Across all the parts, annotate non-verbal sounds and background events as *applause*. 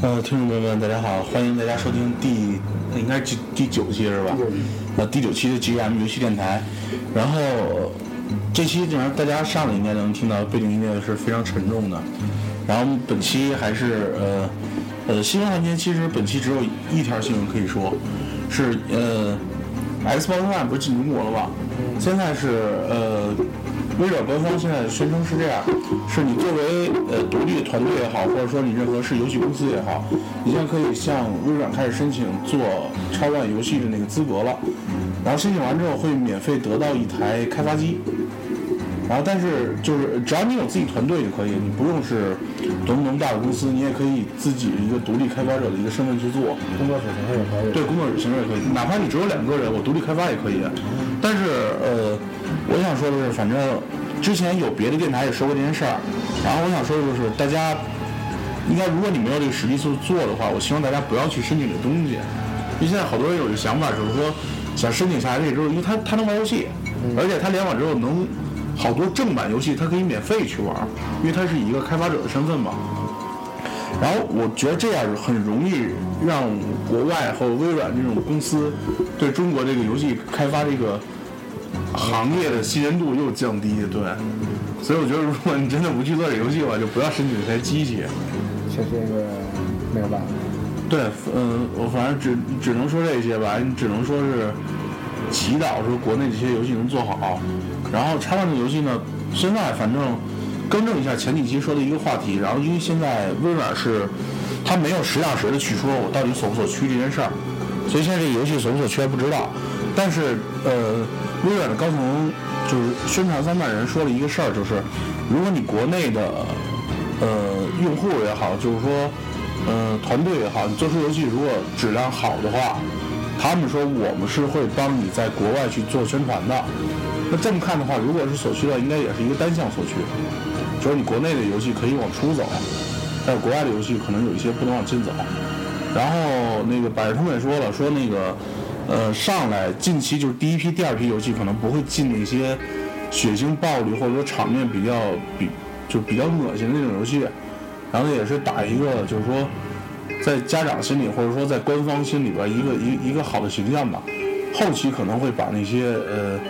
呃，听众朋友们，大家好，欢迎大家收听第应该是第第九期是吧？呃，第九期的 GM 游戏电台。然后这期这大家上来应该能听到背景音乐是非常沉重的。然后本期还是呃呃新闻环节，其实本期只有一条新闻可以说，是呃 Xbox One 不是进中国了吧？现在是呃。微软官方现在宣称是这样：是你作为呃独立团队也好，或者说你任何是游戏公司也好，你现在可以向微软开始申请做超万游戏的那个资格了。然后申请完之后会免费得到一台开发机。然后但是就是只要你有自己团队就可以，你不用是多么多么大的公司，你也可以自己一个独立开发者的一个身份去做。工作室形式也可以。对，工作室形式也可以，哪怕你只有两个人，我独立开发也可以。但是呃。我想说的是，反正之前有别的电台也说过这件事儿，然后我想说的就是，大家应该如果你没有这个实力去做的话，我希望大家不要去申请这东西，因为现在好多人有一个想法，就是说想申请下来这之后，因为他他能玩游戏，而且他联网之后能好多正版游戏它可以免费去玩，因为它是以一个开发者的身份嘛。然后我觉得这样很容易让国外和微软这种公司对中国这个游戏开发这个。行业的信任度又降低，对，所以我觉得如果你真的不去做这游戏的话，就不要申请这台机器。确实是没有办法。对，嗯，我反正只只能说这些吧，你只能说是祈祷说国内这些游戏能做好。然后插万的游戏呢，现在反正更正一下前几期说的一个话题，然后因为现在微软是它没有实打实的去说我到底所不所趋这件事儿，所以现在这个游戏所不所趋还不知道。但是呃。微软的高层就是宣传三代人说了一个事儿，就是如果你国内的呃用户也好，就是说呃团队也好，你做出游戏如果质量好的话，他们说我们是会帮你在国外去做宣传的。那这么看的话，如果是所需的，应该也是一个单向所趋，就是你国内的游戏可以往出走，但是国外的游戏可能有一些不能往进走。然后那个百事通也说了，说那个。呃，上来近期就是第一批、第二批游戏可能不会进那些血腥、暴力或者说场面比较比就比较恶心的那种游戏，然后也是打一个就是说在家长心里或者说在官方心里边一个一一个好的形象吧。后期可能会把那些呃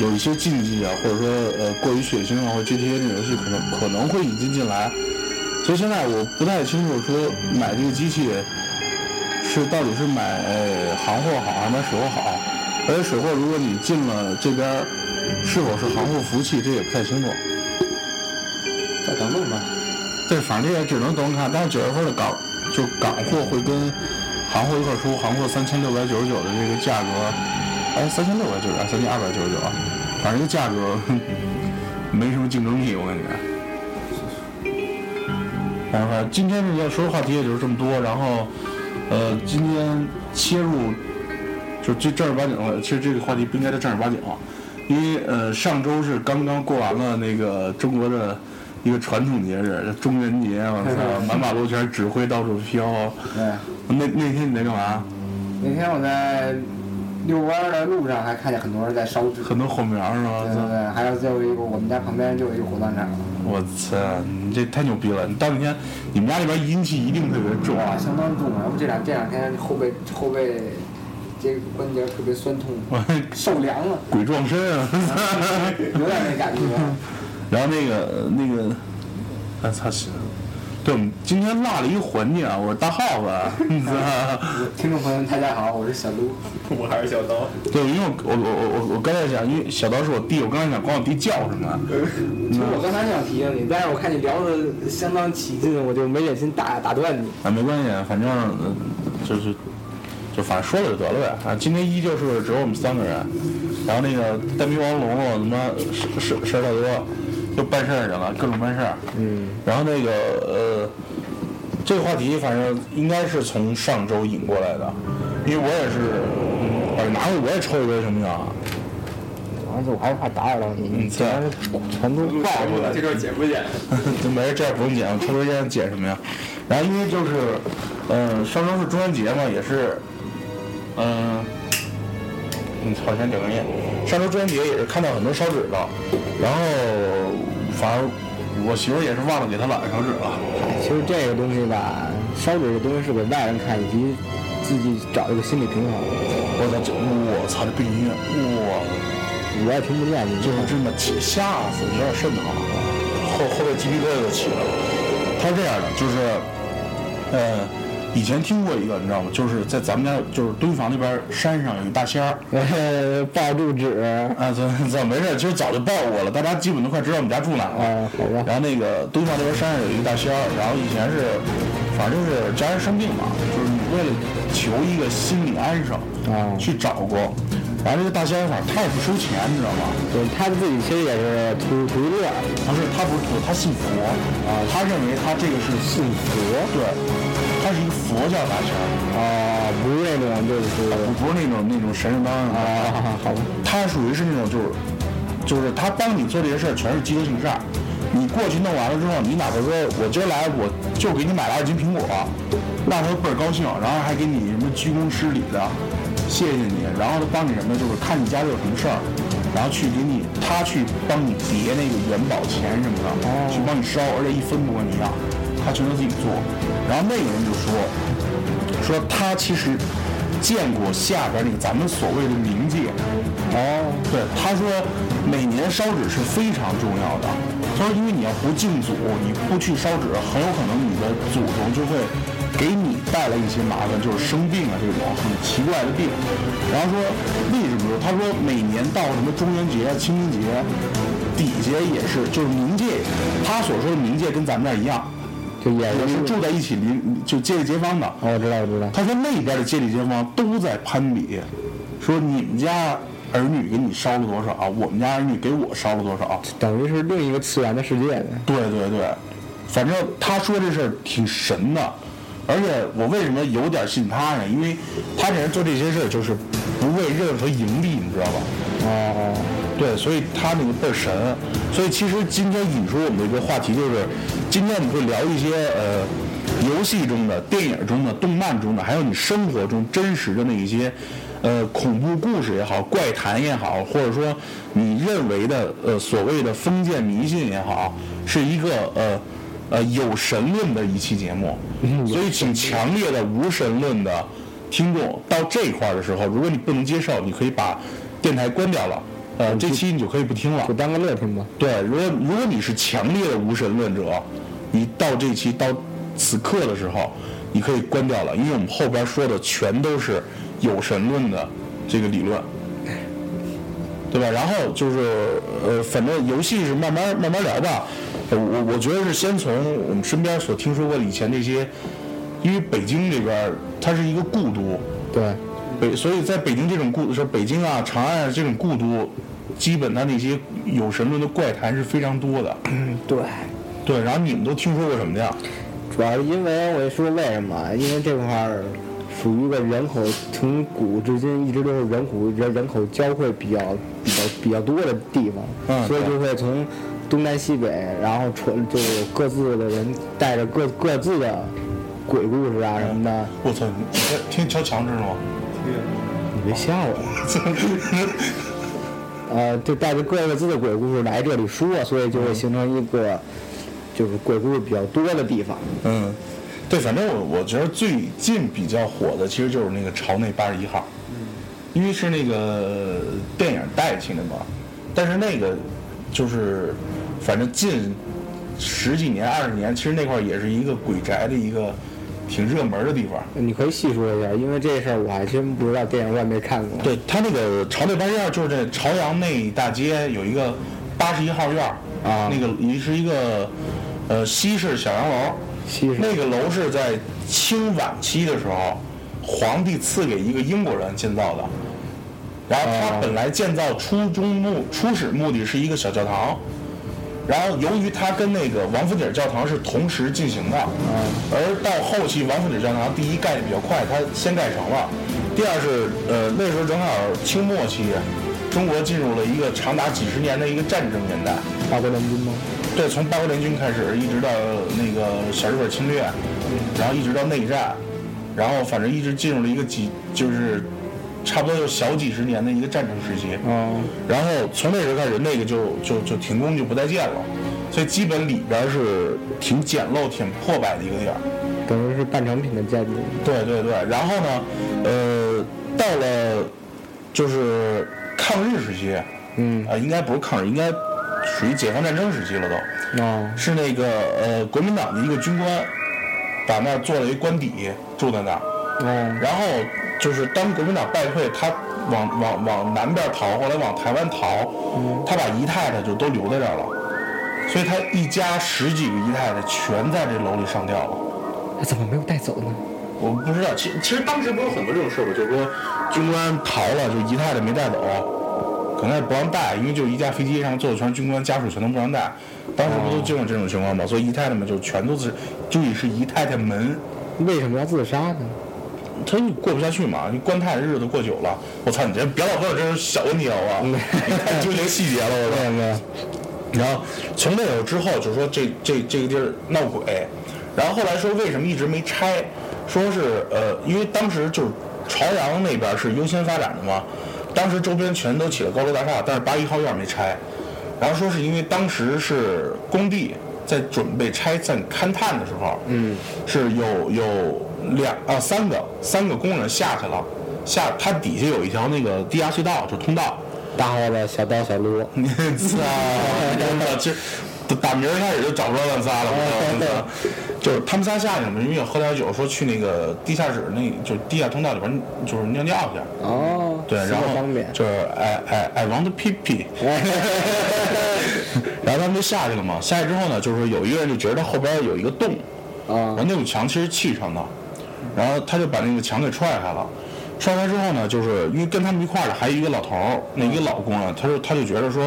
有一些禁忌啊，或者说呃过于血腥啊或 GTA 这种游戏可能可能会引进进来。所以现在我不太清楚说买这个机器。是到底是买行货好还是买水货好？而且水货如果你进了这边，是否是行货服务器，这也不太清楚。再等等吧。对，反正也只能等看。但是九月份的港就港货会跟行货一块出，行货三千六百九十九的这个价格，哎，三千六百九十九，三千二百九十九，反正这价格没什么竞争力，我感觉。然后今天要说的话题也就是这么多，然后。呃，今天切入就这正儿八经的，其实这个话题不应该叫正儿八经，因为呃上周是刚刚过完了那个中国的一个传统节日中元节，我操，满马路全是纸灰到处飘。对。那那天你在干嘛？那天我在遛弯的路上，还看见很多人在烧纸。很多火苗是吧？对对对，还有最后一个我们家旁边就有一个火葬场。我操，你这太牛逼了！你到那天，你们家里边阴气一定特别重啊，相当重啊！我这两这两天后背后背这个关节特别酸痛，受凉了。鬼撞身啊！*laughs* 有点那感觉。然后那个那个，哎操行。对，我们今天落了一个环节啊！我是大耗子，*laughs* 听众朋友们大家好，我是小卢，*laughs* 我还是小刀。对，因为我我我我我刚才想，因为小刀是我弟，我刚才想管我弟叫什么。*laughs* 其实我刚才想提醒你，但是我看你聊的相当起劲，我就没忍心打打断你。啊，没关系，反正就是就反正说了就得了呗。啊，今天依旧是只有我们三个人，然后那个单兵王龙他妈事事事儿太多。就办事儿去了，各种办事儿。嗯。然后那个呃，这个话题反正应该是从上周引过来的，因为我也是，嗯，拿着我也抽一根，行不行？完了，我还是怕打扰到你。嗯，全全都爆出来，这段剪不剪？*laughs* 没事，这不用剪，我抽根烟剪什么呀？然后因为就是，嗯，上周是中元节嘛，也是嗯，嗯，好像点根烟。上周中元节也是看到很多烧纸的，然后反正我媳妇也是忘了给她姥爷烧纸了。其实这个东西吧，烧纸这东西是给外人看，以及自己找一个心理平衡。我操，这我操这背景音乐，哇，我也听不见，你就是真的吓死，有点瘆得慌，后后背鸡皮疙瘩都起来了。他是这样的，就是，呃，以前听过一个，你知道吗？就是在咱们家，就是敦煌那边山上有一大仙儿，呃抱住纸，啊，怎 *laughs* 怎么回事？其实早就报过了，大家基本都快知道我们家住哪了。啊，好吧，然后那个敦煌那边山上有一个大仙儿，然后以前是，反正就是家人生病嘛，就是为了求一个心理安生，啊去找过。然后这个大仙儿反正他也不收钱，你知道吗？对他自己其实也是图图一乐，不是，他不是图，他信佛啊，他认为他这个是信佛，对，他是一个佛教大仙儿，啊，不是那种就是不不是那种那种神神叨叨的，啊，好吧，他属于是那种就是，就是他帮你做这些事儿全是积德行善。你过去弄完了之后，你哪怕说我今儿来我就给你买了二斤苹果，那他都倍儿高兴，然后还给你什么鞠躬施礼的，谢谢你，然后他帮你什么就是看你家里有什么事儿，然后去给你他去帮你叠那个元宝钱什么的，去帮你烧，而且一分不跟你要，他全都自己做。然后那个人就说，说他其实见过下边那个咱们所谓的冥界。哦，对，他说每年烧纸是非常重要的。他说，因为你要不敬祖，你不去烧纸，很有可能你的祖宗就会给你带来一些麻烦，就是生病啊这种很奇怪的病。然后说为什么说？他说每年到什么中元节、清明节，底下也是就是冥界，他所说的冥界跟咱们这儿一样。就也也是住在一起邻就街里街坊的。哦，我知道，我知道，他说那边的街里街坊都在攀比，说你们家儿女给你烧了多少，我们家儿女给我烧了多少。等于是另一个次元的世界的。对对对，反正他说这事儿挺神的，而且我为什么有点信他呢？因为他这人做这些事儿就是不为任何盈利，你知道吧？哦，对，所以他那个倍儿神。所以其实今天引出我们的一个话题就是，今天我们会聊一些呃游戏中的、电影中的、动漫中的，还有你生活中真实的那一些呃恐怖故事也好、怪谈也好，或者说你认为的呃所谓的封建迷信也好，是一个呃呃有神论的一期节目。所以请强烈的无神论的听众到这一块儿的时候，如果你不能接受，你可以把电台关掉了。呃，这期你就可以不听了就。当个乐听吧。对，如果如果你是强烈的无神论者，你到这期到此刻的时候，你可以关掉了，因为我们后边说的全都是有神论的这个理论，对吧？然后就是呃，反正游戏是慢慢慢慢聊吧。呃我我觉得是先从我们身边所听说过的以前那些，因为北京这边它是一个故都，对，北，所以在北京这种故，说北京啊、长安啊这种故都，基本它那些有神论的怪谈是非常多的。嗯，对。对，然后你们都听说过什么呀？主要是因为我也说为什么？因为这块儿属于一个人口从古至今一直都是人口人人口交汇比较比较比较多的地方，嗯所以就会从东南西北，然后传就是各自的人带着各各自的鬼故事啊什么的。我操，你听敲墙知道吗？你别吓我！*laughs* 呃，就带着各自的鬼故事来这里说，所以就会形成一个就是鬼故事比较多的地方。嗯，对，反正我我觉得最近比较火的其实就是那个朝内八十一号，因为是那个电影带起的嘛。但是那个就是反正近十几年、二十年，其实那块儿也是一个鬼宅的一个挺热门的地方。你可以细说一下，因为这事儿我还真不知道，电影我也没看过。对他那个朝内八十一号，就是这朝阳内大街有一个八十一号院儿啊那个也是一个呃西式小洋楼。西式那个楼是在清晚期的时候，皇帝赐给一个英国人建造的。然后他哦本来建造初衷目初始目的是一个小教堂，然后由于它跟那个王府井教堂是同时进行的，而到后期王府井教堂第一盖的比较快，它先盖成了；第二是呃那时候正好清末期，中国进入了一个长达几十年的一个战争年代。八国联军吗？对，从八国联军开始，一直到那个小日本侵略，然后一直到内战，然后反正一直进入了一个几就是差不多有小几十年的一个战争时期。嗯，然后从那时候开始，那个就就就停工就不再建了，所以基本里边是挺简陋、挺破败的一个地儿。等于是半成品的建筑。对对对，然后呢，呃，到了就是抗日时期，嗯，啊、应该不是抗日，应该属于解放战争时期了都。哦，是那个呃国民党的一个军官，把那儿做了一官邸，住在那儿。哦，然后就是当国民党败退，他往往往南边逃，后来往台湾逃，他把姨太太就都留在这儿了，所以他一家十几个姨太太全在这楼里上吊了。他怎么没有带走呢？我不知道，其其实当时不是有很多这种事儿吗？就是说军官逃了，就姨太太没带走，可能也不让带，因为就一架飞机上坐的全是军官，家属全都不让带。当时不都经过这种情况吗？所以姨太太们就全都是，就以是姨太太门，为什么要自杀呢？他就过不下去嘛，你官太太日子过久了。我操，你这别老问我这种小问题好吧？你太纠结细节了，我操。没有，然后从那会儿之后，就说这这这个地儿闹鬼，然后后来说为什么一直没拆，说是呃，因为当时就是朝阳那边是优先发展的嘛，当时周边全都起了高楼大厦，但是八一号院没拆，然后说是因为当时是工地在准备拆在勘探的时候，嗯，是有有两啊三个三个工人下去了，下它底下有一条那个地下隧道，就通道。大号的小刀小撸，*laughs* 你操！真的，这打明儿开始就找不着咱仨了，我操！就是他们仨下去了嘛，因为也喝点酒，说去那个地下室那，就是地下通道里边，就是尿尿去。哦，对，然后。就是哎哎哎 want to pee pee，*laughs* 然后他们就下去了嘛。下去之后呢，就是有一个人就觉得后边有一个洞，啊然后那堵墙其实砌上的，然后他就把那个墙给踹开了。踹开之后呢，就是因为跟他们一块儿的还有一个老头儿，那一个老工人，他就他就觉得说，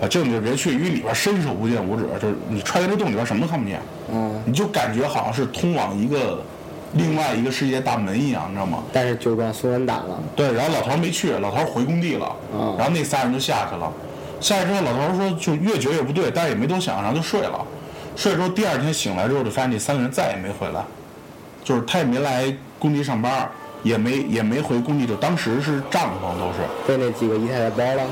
啊，这种地儿别去，因为里边伸手不见五指，就是你踹开这洞里边什么都看不见，嗯，你就感觉好像是通往一个另外一个世界大门一样，你知道吗？但是就让松人打了。对，然后老头儿没去，老头儿回工地了，嗯然后那仨人就下去了。下去之后，老头儿说就越觉得也不对，但是也没多想，然后就睡了。睡了之后，第二天醒来之后，就发现那三个人再也没回来，就是他也没来工地上班，也没也没回工地，就当时是帐篷都是，被那几个姨太太包了。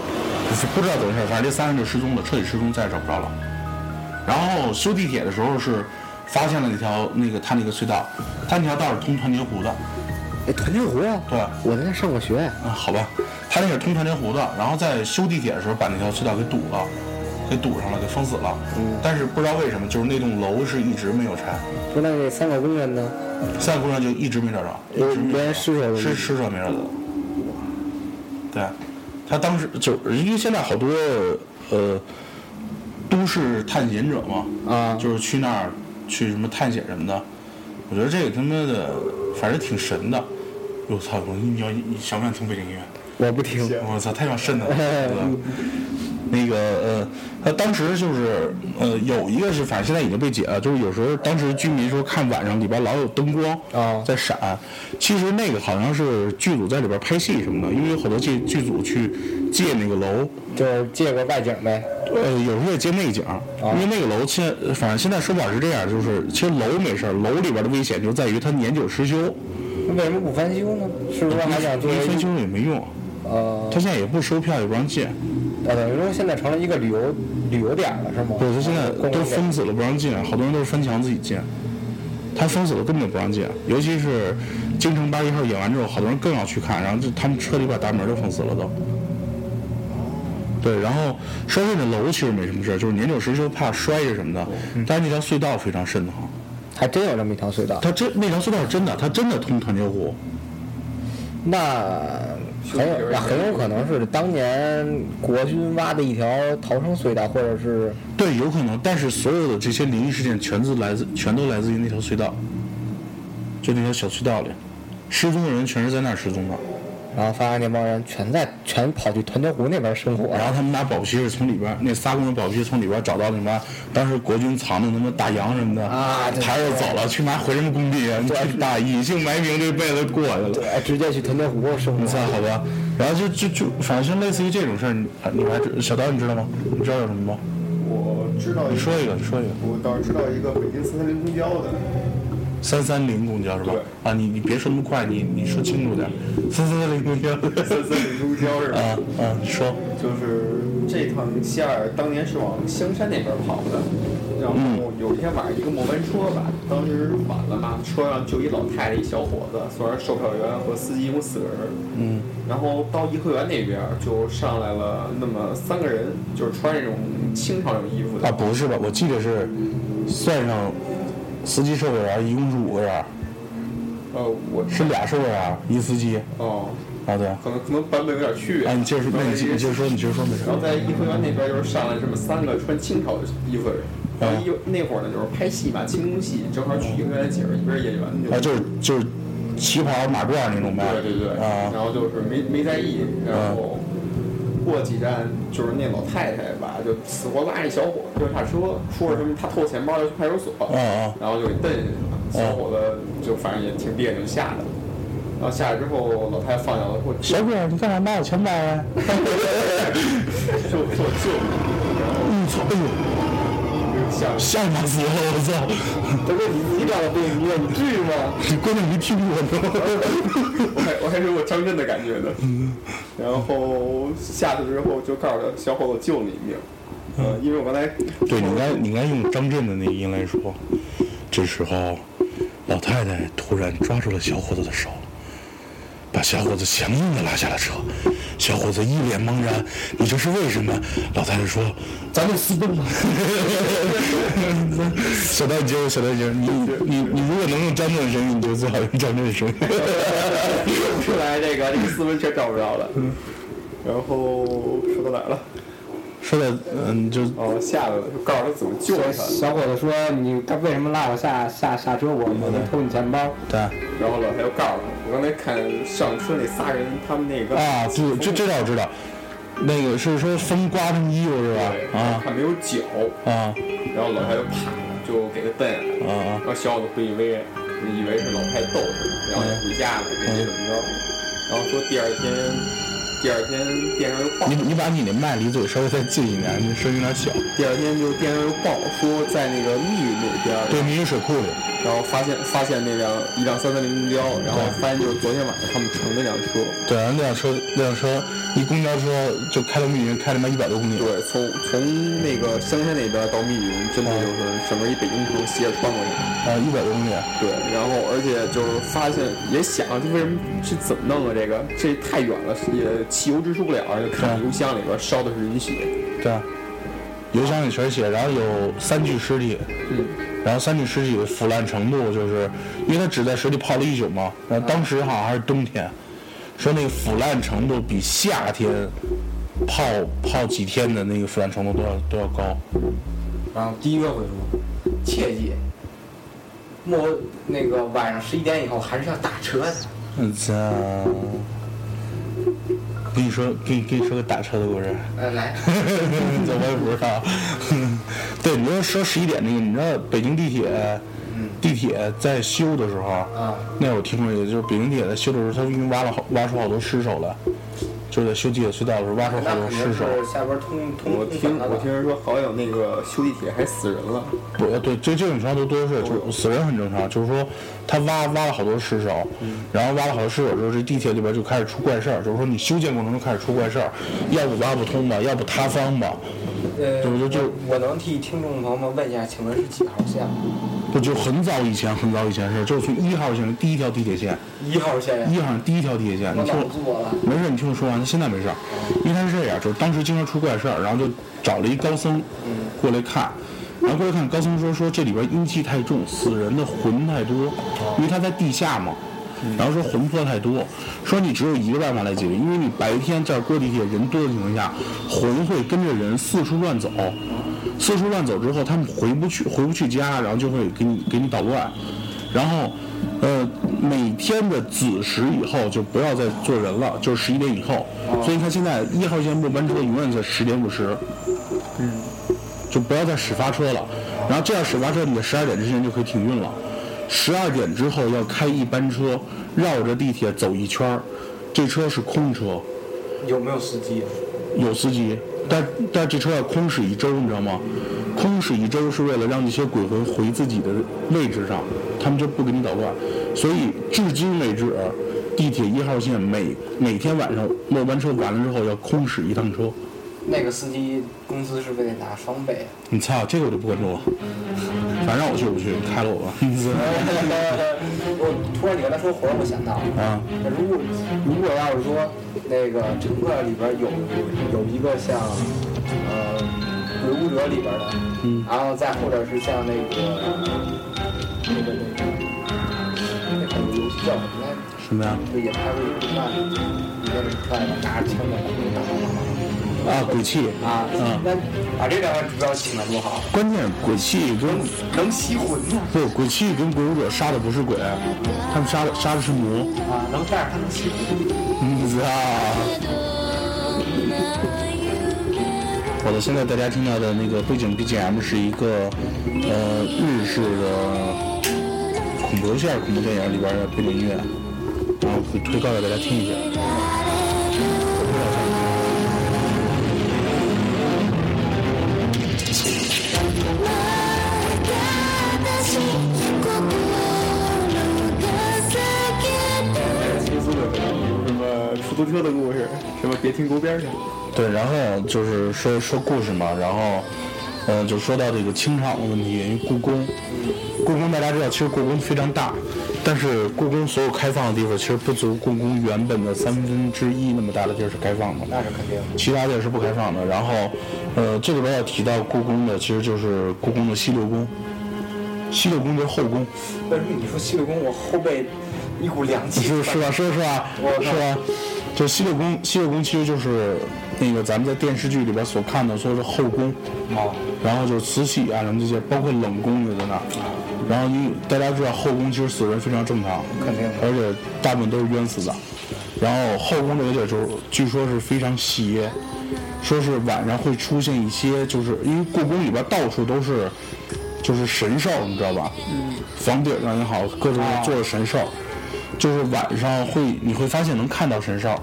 就是不知道怎么回事，反正这三人就失踪了，彻底失踪，再也找不着了。然后修地铁的时候是发现了那条那个他那个隧道，他那条道是通团结湖的，哎，团结湖啊！对。我在那上过学。啊，好吧，他那是通团结湖的，然后在修地铁的时候把那条隧道给堵了，给堵上了，给封死了。嗯但是不知道为什么，就是那栋楼是一直没有拆，就，那那三个工人呢？三个工人就一直没找着，一直没找着连尸首都没尸尸首没找着。对，他当时就因为现在好多呃都市探险者嘛，啊就是去那儿去什么探险什么的，我觉得这个他妈的反正挺神的。我操！我你要你想不想听背景音乐？我不听。我操，太想瘆得了。*laughs* 那个呃，他当时就是呃，有一个是，反正现在已经被解了，就是有时候当时居民说看晚上里边老有灯光啊在闪，其实那个好像是剧组在里边拍戏什么的，因为有好多剧剧组去借那个楼，就是借个外景呗。呃，有时候也借内景，因为那个楼现反正现在说法是这样，就是其实楼没事儿，楼里边的危险就在于它年久失修，那为什么不翻修呢？是不是还想作为没翻修也没用，呃，他现在也不收票，也不让进。啊，等于说现在成了一个旅游旅游点了，是吗？不是，他现在都封死了，不让进，好多人都是翻墙自己进。他封死了，根本不让进。尤其是京城八一号演完之后，好多人更要去看，然后就他们彻底把大门都封死了都。对，然后烧这的楼其实没什么事儿，就是年久失修怕摔着什么的。但是那条隧道非常瘆得慌，还真有这么一条隧道。它真那条隧道是真的，它真的通团结湖。那很有，那很有可能是当年国军挖的一条逃生隧道，或者是对，有可能，但是所有的这些灵异事件全自来自，全都来自于那条隧道，就那条小隧道里，失踪的人全是在那儿失踪的。然后发现那帮人全在全跑去团结湖那边生活，然后他们拿宝皮是从里边儿，那仨工人宝皮从里边找到那妈当时国军藏的什么大洋什么的啊对抬着走了，去妈回什么工地啊？你去打隐姓埋名这辈子过去了。对，直接去团结湖生活。你猜好吧？然后就就就反正类似于这种事儿，你你还知小刀你知道吗？你知道有什么吗？我知道你说一个，你说一个。我倒是知道一个北京四三零公交的，三三零公交是吧？啊，你你别说那么快，你你说清楚点。三三零公交。三三零公交是吧？啊啊，你说。就是这趟线儿当年是往香山那边跑的，然后有一天晚上一个末班车吧，当时晚了嘛，车上就一老太太一小伙子，算是售票员和司机一共四个人。嗯。然后到颐和园那边就上来了那么三个人，就是穿那种清朝那种衣服的。啊，不是吧？我记得是算上司机售票员，一共是五个人，呃，我是俩售票员，一司机。哦，啊，对。可能可能版本有点区别。啊，你接着说，那你你接着说，你接着说，没事。然后在颐和园那边就是上来这么三个穿清朝的衣服的人，然后一那会儿呢就是拍戏嘛，清宫戏，正好去颐和园的景儿，一边演员啊，就是就是旗袍马褂那种呗。对对对，啊然后就是没没在意，然后过几站就是那老太太吧，就死活拉一小伙子就下车，说是什么他偷钱包要去派出所，然后就给蹬下去了。小伙子就反正也挺别扭，吓的。然后下来之后，老太太放下了，说小哥，你干啥拿我钱包啊？*laughs* *laughs* 就说救你，然后我操！哎呦，吓死了！我操！*laughs* 大哥，你你找的病医院，你至于吗？你关键没听我呢。我 *laughs* 还我还是我张震的感觉呢。然后下去之后就告诉他，小伙子救你一命。嗯，因为我刚才对，你应该你应该用张震的那个音来说。这时候，老太太突然抓住了小伙子的手，把小伙子强硬的拉下了车。小伙子一脸茫然：“你这是为什么？”老太太说：“咱们私奔吧。*laughs* ”小戴姐，小戴姐，你你你如果能用张震的声音，你就最好用张震的声音。说不出来这个，这个私奔车找不着了。然后说到哪儿了？说的嗯，就哦，下来了，就告诉他怎么救他。小伙子说：“你他为什么拉我下下下车？我我能偷你钱包。对然后老太又告诉他，我刚才看上车那仨人，他们那个啊，这这这倒我知道，那个是说风刮他们衣服是吧？对，啊他没有脚，啊然后老太就啪就给他蹬下来了。啊啊！然后小伙子不以为然，以为是老太逗他，然后就回家了，没怎么着。然后说第二天，第二天电视又报你，你把你那麦离嘴稍微再近一点，你声音有点小。第二天就电视又报说在那个密云那边，对，密云水库里。然后发现发现那辆一辆三三零公交，然后发现就是昨天晚上他们乘那辆车，对，那辆车那辆车一公交车就开到密云，开他妈一百多公里。对，从从那个香山那边到密云，真的就是整个一北京城斜着穿过去。啊，一百多公里。对，然后而且就是发现也想，这为什么是怎么弄啊？这个这太远了，也汽油支出不了，就看油箱里边烧的是人血。对，油箱里全是血，然后有三具尸体，嗯，然后三具尸体的腐烂程度就是，因为他只在水里泡了一宿嘛，然后当时好像还是冬天，说那个腐烂程度比夏天泡泡几天的那个腐烂程度都要都要高。然后第一个回复：“切记，莫那个晚上十一点以后还是要打车的。嗯，操！跟你说，跟你跟你说个打车的故事。呃，来，*laughs* 这我也不知道。对，你要说十一点那个，你知道北京地铁，地铁在修的时候，啊那我听说一个，就是北京地铁在修的时候，它因为挖了好挖出好多尸首来，就是在修地铁隧道的时候挖出好多尸首。下边通通我听我听人说，好像那个修地铁还死人了。不，对，这这种情况都多的是，就是死人很正常。就是说，他挖挖了好多尸首，然后挖了好多尸首之后，这地铁里边就开始出怪事儿。就是说，你修建过程中开始出怪事儿，要不挖不通吧，要不塌方吧，呃，对就就我我能替听众朋友们问一下，请问是几号线就很早以前，很早以前是，就是从一号线的第一条地铁线，一号线呀。一号线第一条地铁线，你我听我了。没事，你听我说完，他现在没事儿，因为他是这样，就是当时经常出怪事儿，然后就找了一高僧过来看，然后过来看，高僧说说这里边阴气太重，死人的魂太多，因为他在地下嘛，然后说魂魄太多，说你只有一个办法来解决，因为你白天这儿过地铁人多的情况下，魂会跟着人四处乱走，四处乱走之后，他们回不去回不去家，然后就会给你给你捣乱，然后。呃，每天的子时以后就不要再坐人了，就是十一点以后。所以你看现在一号线末班车永远在十点五十，嗯，就不要再始发车了。然后这样始发车，你在十二点之前就可以停运了。十二点之后要开一班车，绕着地铁走一圈儿，这车是空车，有没有司机？有司机，但但这车要空驶一周，你知道吗？空驶一周是为了让那些鬼魂回自己的位置上，他们就不给你捣乱。所以至今为止，地铁一号线每每天晚上末班车完了之后要空驶一趟车。那个司机工资是不是得拿双倍啊？你操，这个我就不关注了。反正让我去我不去，开了我吧。*laughs* *laughs* 我突然你跟他说活儿，我想到啊，那如果如果要是说那个乘客里边有有一个像呃《鬼武者》里边的，嗯然后再或者是像那个那个那个那个游戏叫什么来着？什么呀？就也拍过一个动漫，里面出来的拿着枪的打打打打啊，鬼泣打啊，嗯那把这两个主要请来多好，关键鬼泣跟能吸魂呢不鬼泣跟鬼武者杀的不是鬼，他们杀的杀的是魔。啊，能但是他能吸魂。嗯啊！好的，现在大家听到的那个背景 BGM 是一个呃日式的恐怖游戏还是恐怖电影里边的背景音乐，然后会推高给大家听一下。出租车的故事，什么别停沟边去。对，然后就是说说故事嘛，然后，呃，就说到这个清场的问题，因为故宫，故宫大家知道，其实故宫非常大，但是故宫所有开放的地方其实不足故宫原本的三分之一那么大的地儿是开放的，那是肯定。其他地儿是不开放的。然后，呃，这里边要提到故宫的，其实就是故宫的西六宫，西六宫就是后宫，为什么你说西六宫，我后背一股凉气？是是吧？是是吧？是吧？就西六宫，西六宫其实就是那个咱们在电视剧里边所看的，说是后宫，哦，然后就是慈禧啊，什么这些，包括冷宫也在那儿。然后因为大家知道后宫其实死人非常正常，肯定而且大部分都是冤死的。然后后宫这个地儿就是据说是非常邪，说是晚上会出现一些，就是因为故宫里边到处都是就是神兽，你知道吧？嗯。房顶上也好，各种做的神兽，就是晚上会你会发现能看到神兽，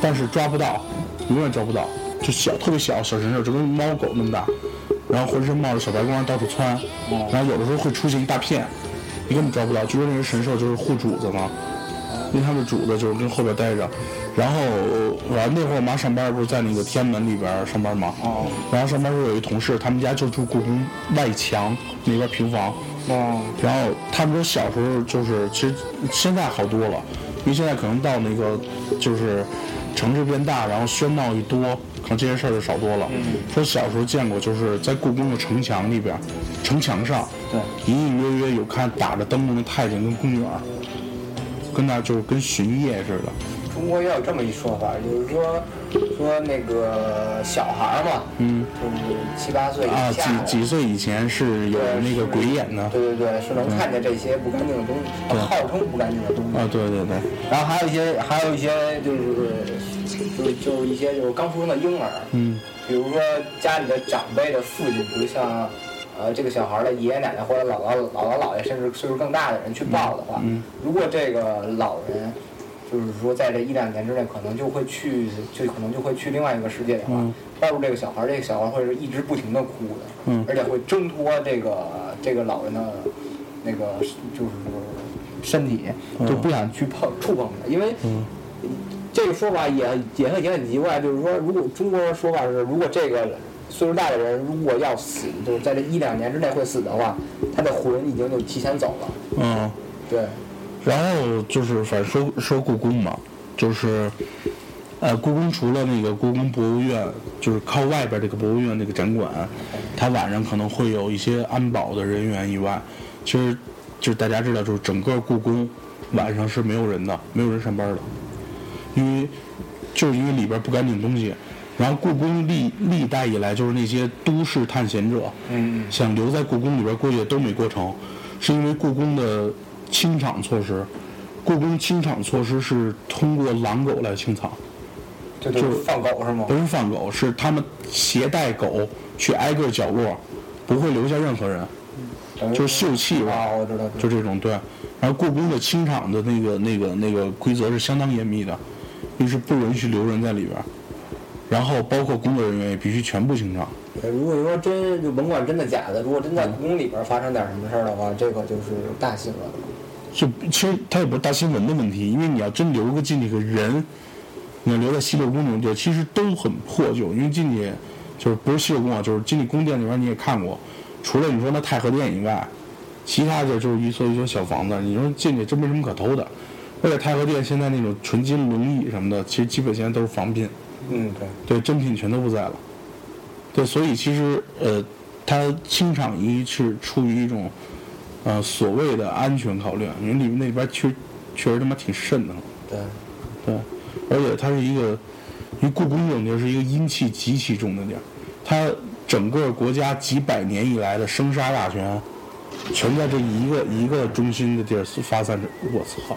但是抓不到，永远抓不到，就小特别小小神兽，就跟猫狗那么大，然后浑身冒着小白光到处窜，然后有的时候会出现一大片，你根本抓不到。据说那些神兽就是护主子嘛，因为他们主子就是跟后边待着，然后完那会儿我妈上班不是在那个天安门里边上班嘛，哦然后上班时候有一同事，他们家就住故宫外墙那边平房，哦，然后他们说小时候就是，其实现在好多了，因为现在可能到那个就是城市变大，然后喧闹一多，可能这些事儿就少多了。说小时候见过，就是在故宫的城墙里边，城墙上，对，隐隐约约有看打着灯笼的太监跟宫女儿，跟那就是跟巡夜似的。中国也有这么一说法，就是说说那个小孩儿嘛，嗯，就是七八岁啊，以下的，几几岁以前是有那个鬼眼的。对对对，是能看见这些不干净的东西，号称不干净的东西。啊，对对对，然后还有一些，还有一些就是就是就是一些就是刚出生的婴儿，嗯，比如说家里的长辈的父亲，比如像呃这个小孩的爷爷奶奶或者姥姥姥姥姥爷，甚至岁数更大的人去抱的话，嗯。如果这个老人就是说在这一两年之内，可能就会去，就可能就会去另外一个世界的话，嗯抱住这个小孩，这个小孩会是一直不停的哭的，嗯而且会挣脱这个这个老人的那个就是身体，嗯就不想去碰触碰它，因为。这个说法也也很也很奇怪，就是说，如果中国人说法是，如果这个岁数大的人如果要死，就是在这一两年之内会死的话，他的魂已经就提前走了。嗯。对，然后就是反正说说故宫嘛，就是，呃，故宫除了那个故宫博物院，就是靠外边这个博物院那个展馆，它晚上可能会有一些安保的人员以外，其实就是大家知道，就是整个故宫晚上是没有人的，没有人上班的，因为就是因为里边不干净东西。然后故宫历历代以来就是那些都市探险者，嗯想留在故宫里边过夜都没过成，是因为故宫的清场措施。故宫清场措施是通过狼狗来清场，这就是放狗是吗不？是放狗，是他们携带狗去挨个角落，不会留下任何人，就是秀气吧，啊，我知道，就这种对。然后故宫的清场的那个那个那个规则是相当严密的，就是不允许留人在里边。然后包括工作人员也必须全部清场。如果说真就甭管真的假的，如果真在故宫里边发生点什么事儿的话，这个就是大新闻了。就其实它也不是大新闻的问题，因为你要真留个进去个人，你要留在西六宫那种地儿，其实都很破旧。因为进去就是不是西六宫啊，就是进去宫殿里边你也看过，除了你说那太和殿以外，其他的就是一所一所小房子，你说进去真没什么可偷的。而且太和殿现在那种纯金龙椅什么的，其实基本现在都是仿品，嗯，对。对，真品全都不在了。对，所以其实呃，它清场一是出于一种呃所谓的安全考虑，因为里面那里边确确实他妈挺瘆的。对，对，而且它是一个，因为故宫这种地儿是一个阴气极其重的地儿，它整个国家几百年以来的生杀大权，全在这一个一个中心的地儿发散着。我操，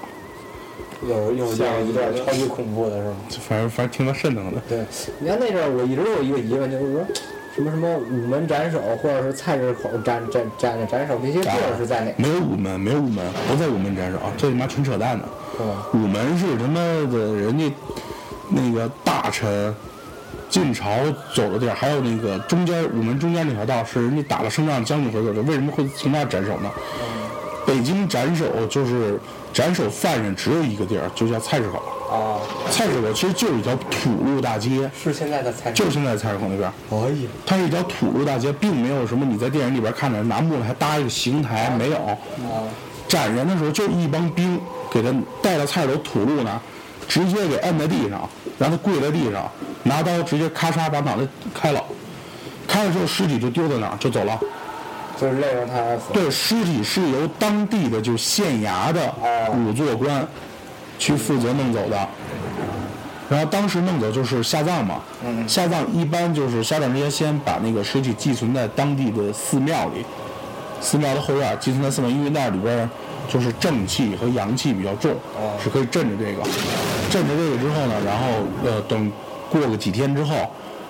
有有这样一段超级恐怖的是吗？反正反正挺他瘆得慌的。对，你看那阵儿我一直有一个疑问，就是说什么什么午门斩首，或者是菜市口斩斩斩斩首那些地儿是在哪？没有午门，没有午门，不在午门斩首啊，这他妈纯扯淡的。午门是他妈的人家那个大臣进朝走的地儿，还有那个中间午门中间那条道是人家打了胜仗将军回走的，为什么会从那儿斩首呢？北京斩首就是斩首犯人只有一个地儿，就叫菜市口。啊，菜市口其实就是一条土路大街，是现在的菜就是现在的菜市口那边。哎呀，它是一条土路大街，并没有什么你在电影里边看着拿木头还搭一个刑台，没有。啊，斩人的时候就一帮兵给他带到菜市口土路那儿，直接给摁在地上，让他跪在地上，拿刀直接咔嚓把脑袋开了，开了之后尸体就丢在那儿就走了。就是累让他死。对，尸体是由当地的就县衙的仵作官去负责弄走的。然后当时弄走就是下葬嘛，下葬一般就是下葬之前先把那个尸体寄存在当地的寺庙里，寺庙的后院寄存在寺庙，因为那里边儿就是正气和阳气比较重，是可以镇着这个。镇着这个之后呢，然后呃等过个几天之后，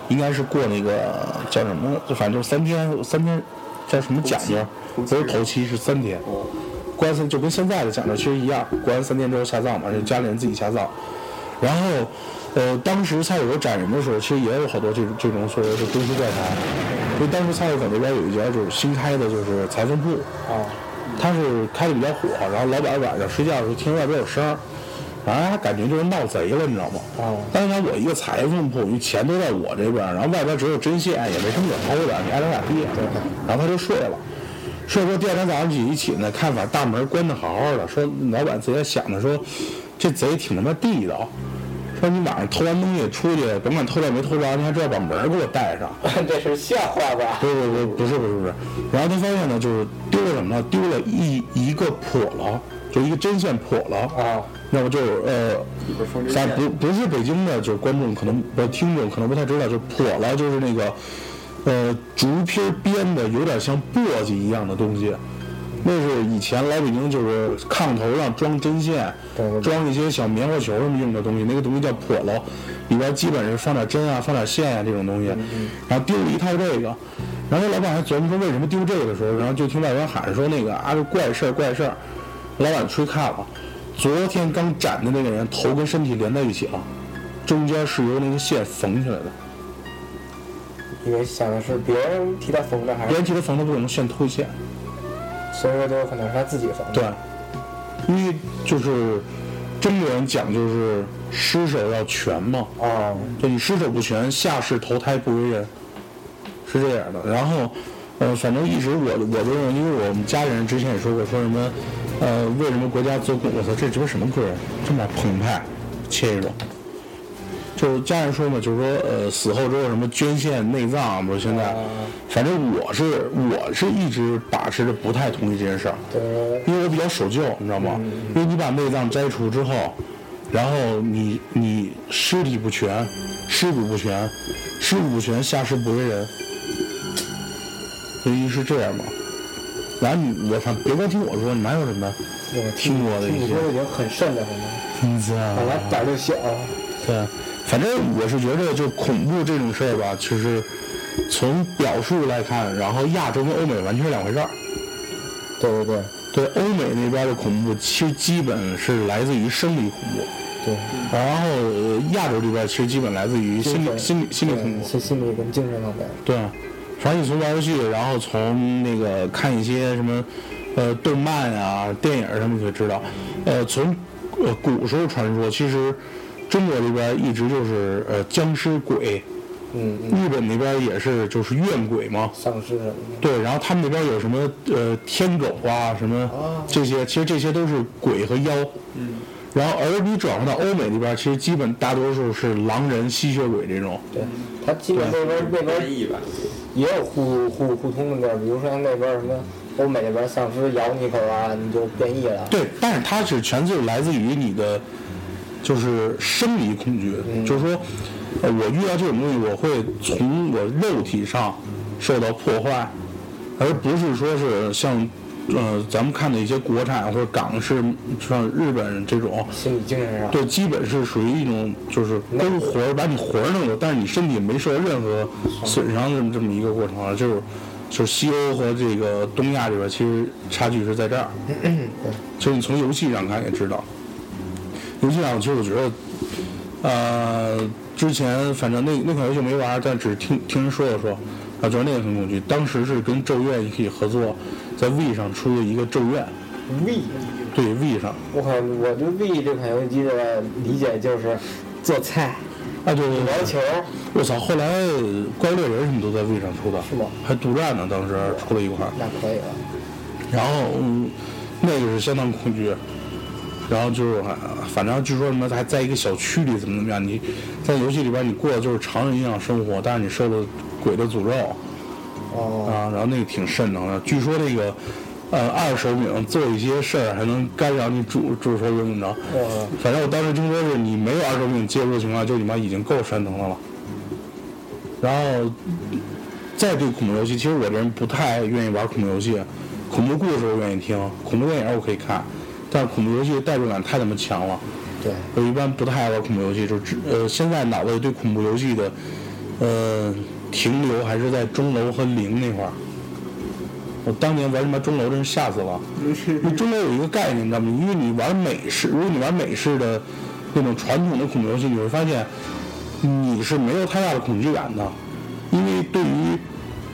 应该是过那个叫什么，就反正就是三天三天叫什么讲究，不是头七是三天。过完三就跟现在的讲的其实一样，过完三天之后下葬嘛，是家里人自己下葬。然后，呃，当时菜市口斩人的时候，其实也有好多这种这种所谓的都市怪谈。因为当时菜市口那边有一家就是新开的，就是裁缝铺，啊，他是开的比较火，然后老板晚上睡觉的时候听外边有声儿，然后他感觉就是闹贼了，你知道吗？哦但是想我一个裁缝铺，因为钱都在我这边，然后外边只有针线，也没什么可偷的，你爱咋咋地。然后他就睡了，睡了之后第二天早上起一起呢，看把大门关得好好的，说老板自己想着说，这贼挺他妈地道。说你晚上偷完东西出去，甭管偷着没偷着，你还知道把门给我带上。*laughs* 这是笑话吧？不不不，不是不是不是。然后他发现呢，就是丢了什么呢？丢了一一个破了，就一个针线破了。啊，那么就是呃，咱不不是北京的，就是观众可能不听众可能不太知道，就是破了，就是那个呃竹皮编的，有点像簸箕一样的东西。那是以前老北京就是炕头上装针线装一些小棉花球什么用的东西，那个东西叫笸箩，里边基本是放点针啊、放点线啊这种东西。然后丢了一套这个，然后那老板还琢磨说为什么丢这个的时候，然后就听外边喊说那个啊这怪事儿怪事儿，老板吹看了，昨天刚斩的那个人头跟身体连在一起了，中间是由那个线缝起来的，因为想的是别人替他缝的，还是别人替他缝的不可能线脱线。所以说都有可能是他自己缝的。对，因为就是中国人讲就是尸首要全嘛，哦，对你尸首不全，下世投胎不为人，是这样的。然后，呃，反正一直我我就认为，因为我们家人之前也说过，说什么，呃，为什么国家做贡？我操，这鸡巴什么歌？这么澎湃，切一种。就是家人说嘛，就是说，呃，死后之后什么捐献内脏，不是现在，反正我是我是一直把持着不太同意这件事儿。对，因为我比较守旧，你知道吗？因为你把内脏摘除之后，然后你你尸体不全，尸骨不全，尸骨不全，下尸不为人，所以是这样嘛。然后你我看别光听我说，你们还有什么我听过的一些听你说的？已经很瘆得慌了，嗯，知道本来胆儿就小。对，反正我是觉得，就恐怖这种事儿吧，其实从表述来看，然后亚洲跟欧美完全是两回事儿。对对对对，欧美那边的恐怖其实基本是来自于生理恐怖。对，然后呃亚洲这边其实基本来自于心理心理心理恐怖。心心理跟精神方面。对，反正你从玩游戏，然后从那个看一些什么，呃，动漫啊、电影什么，你就知道，呃，从呃古时候传说，其实中国这边一直就是呃僵尸鬼，嗯嗯，日本那边也是就是怨鬼嘛。丧尸什么的。对，然后他们那边有什么呃天狗啊，什么哦这些，其实这些都是鬼和妖。嗯。然后，而你转换到欧美那边，其实基本大多数是狼人、吸血鬼这种。对，他基本那边那边也有互互互通的地儿，比如说那边什么欧美那边丧尸咬你一口啊，你就变异了。对，但是它是全是来自于你的，就是生理恐惧，就是说，呃，我遇到这种东西，我会从我肉体上受到破坏，而不是说是像，呃，咱们看的一些国产或者港式，像日本这种，心理精神上。对，基本是属于一种就是勾魂儿，把你魂儿弄走，但是你身体没受到任何损伤的这么这么一个过程啊，就是就是西欧和这个东亚这边其实差距是在这儿，*clears throat* 就是你从游戏上看也知道，游戏上其实我觉得，呃，之前反正那那款游戏没玩儿，但只是听听人说了说，啊，觉得那个很恐惧。当时是跟咒怨一起合作，在 V 上出了一个咒怨，V，对 V 上，我靠，我对 V 这款游戏机的理解就是做菜、啊对对羽毛对。球。我操！后来怪猎人什么都在 V 上出的，是吗还独占呢，当时出了一款，那可以了。然后嗯，那个是相当恐惧。然后就是反正据说什么还在一个小区里怎么怎么样，你在游戏里边你过的就是常人一样生活，但是你受了鬼的诅咒哦，啊，然后那个挺瘆得慌的。据说那个呃二手柄做一些事儿还能干扰你主主手柄怎么着？哦，反正我当时听说是你没有二手柄介入的情况下，就你妈已经够瘆疼的了。然后再对恐怖游戏，其实我这人不太愿意玩恐怖游戏，恐怖故事我愿意听，恐怖电影我可以看，但是恐怖游戏的代入感太他妈强了。对，我一般不太爱玩恐怖游戏，就只呃现在脑子里对恐怖游戏的呃停留还是在钟楼和零那块儿。我当年玩什么钟楼真是吓死了。*laughs* 因为钟楼有一个概念，你知道吗？因为你玩美式，如果你玩美式的那种传统的恐怖游戏，你会发现你是没有太大的恐惧感的，因为对于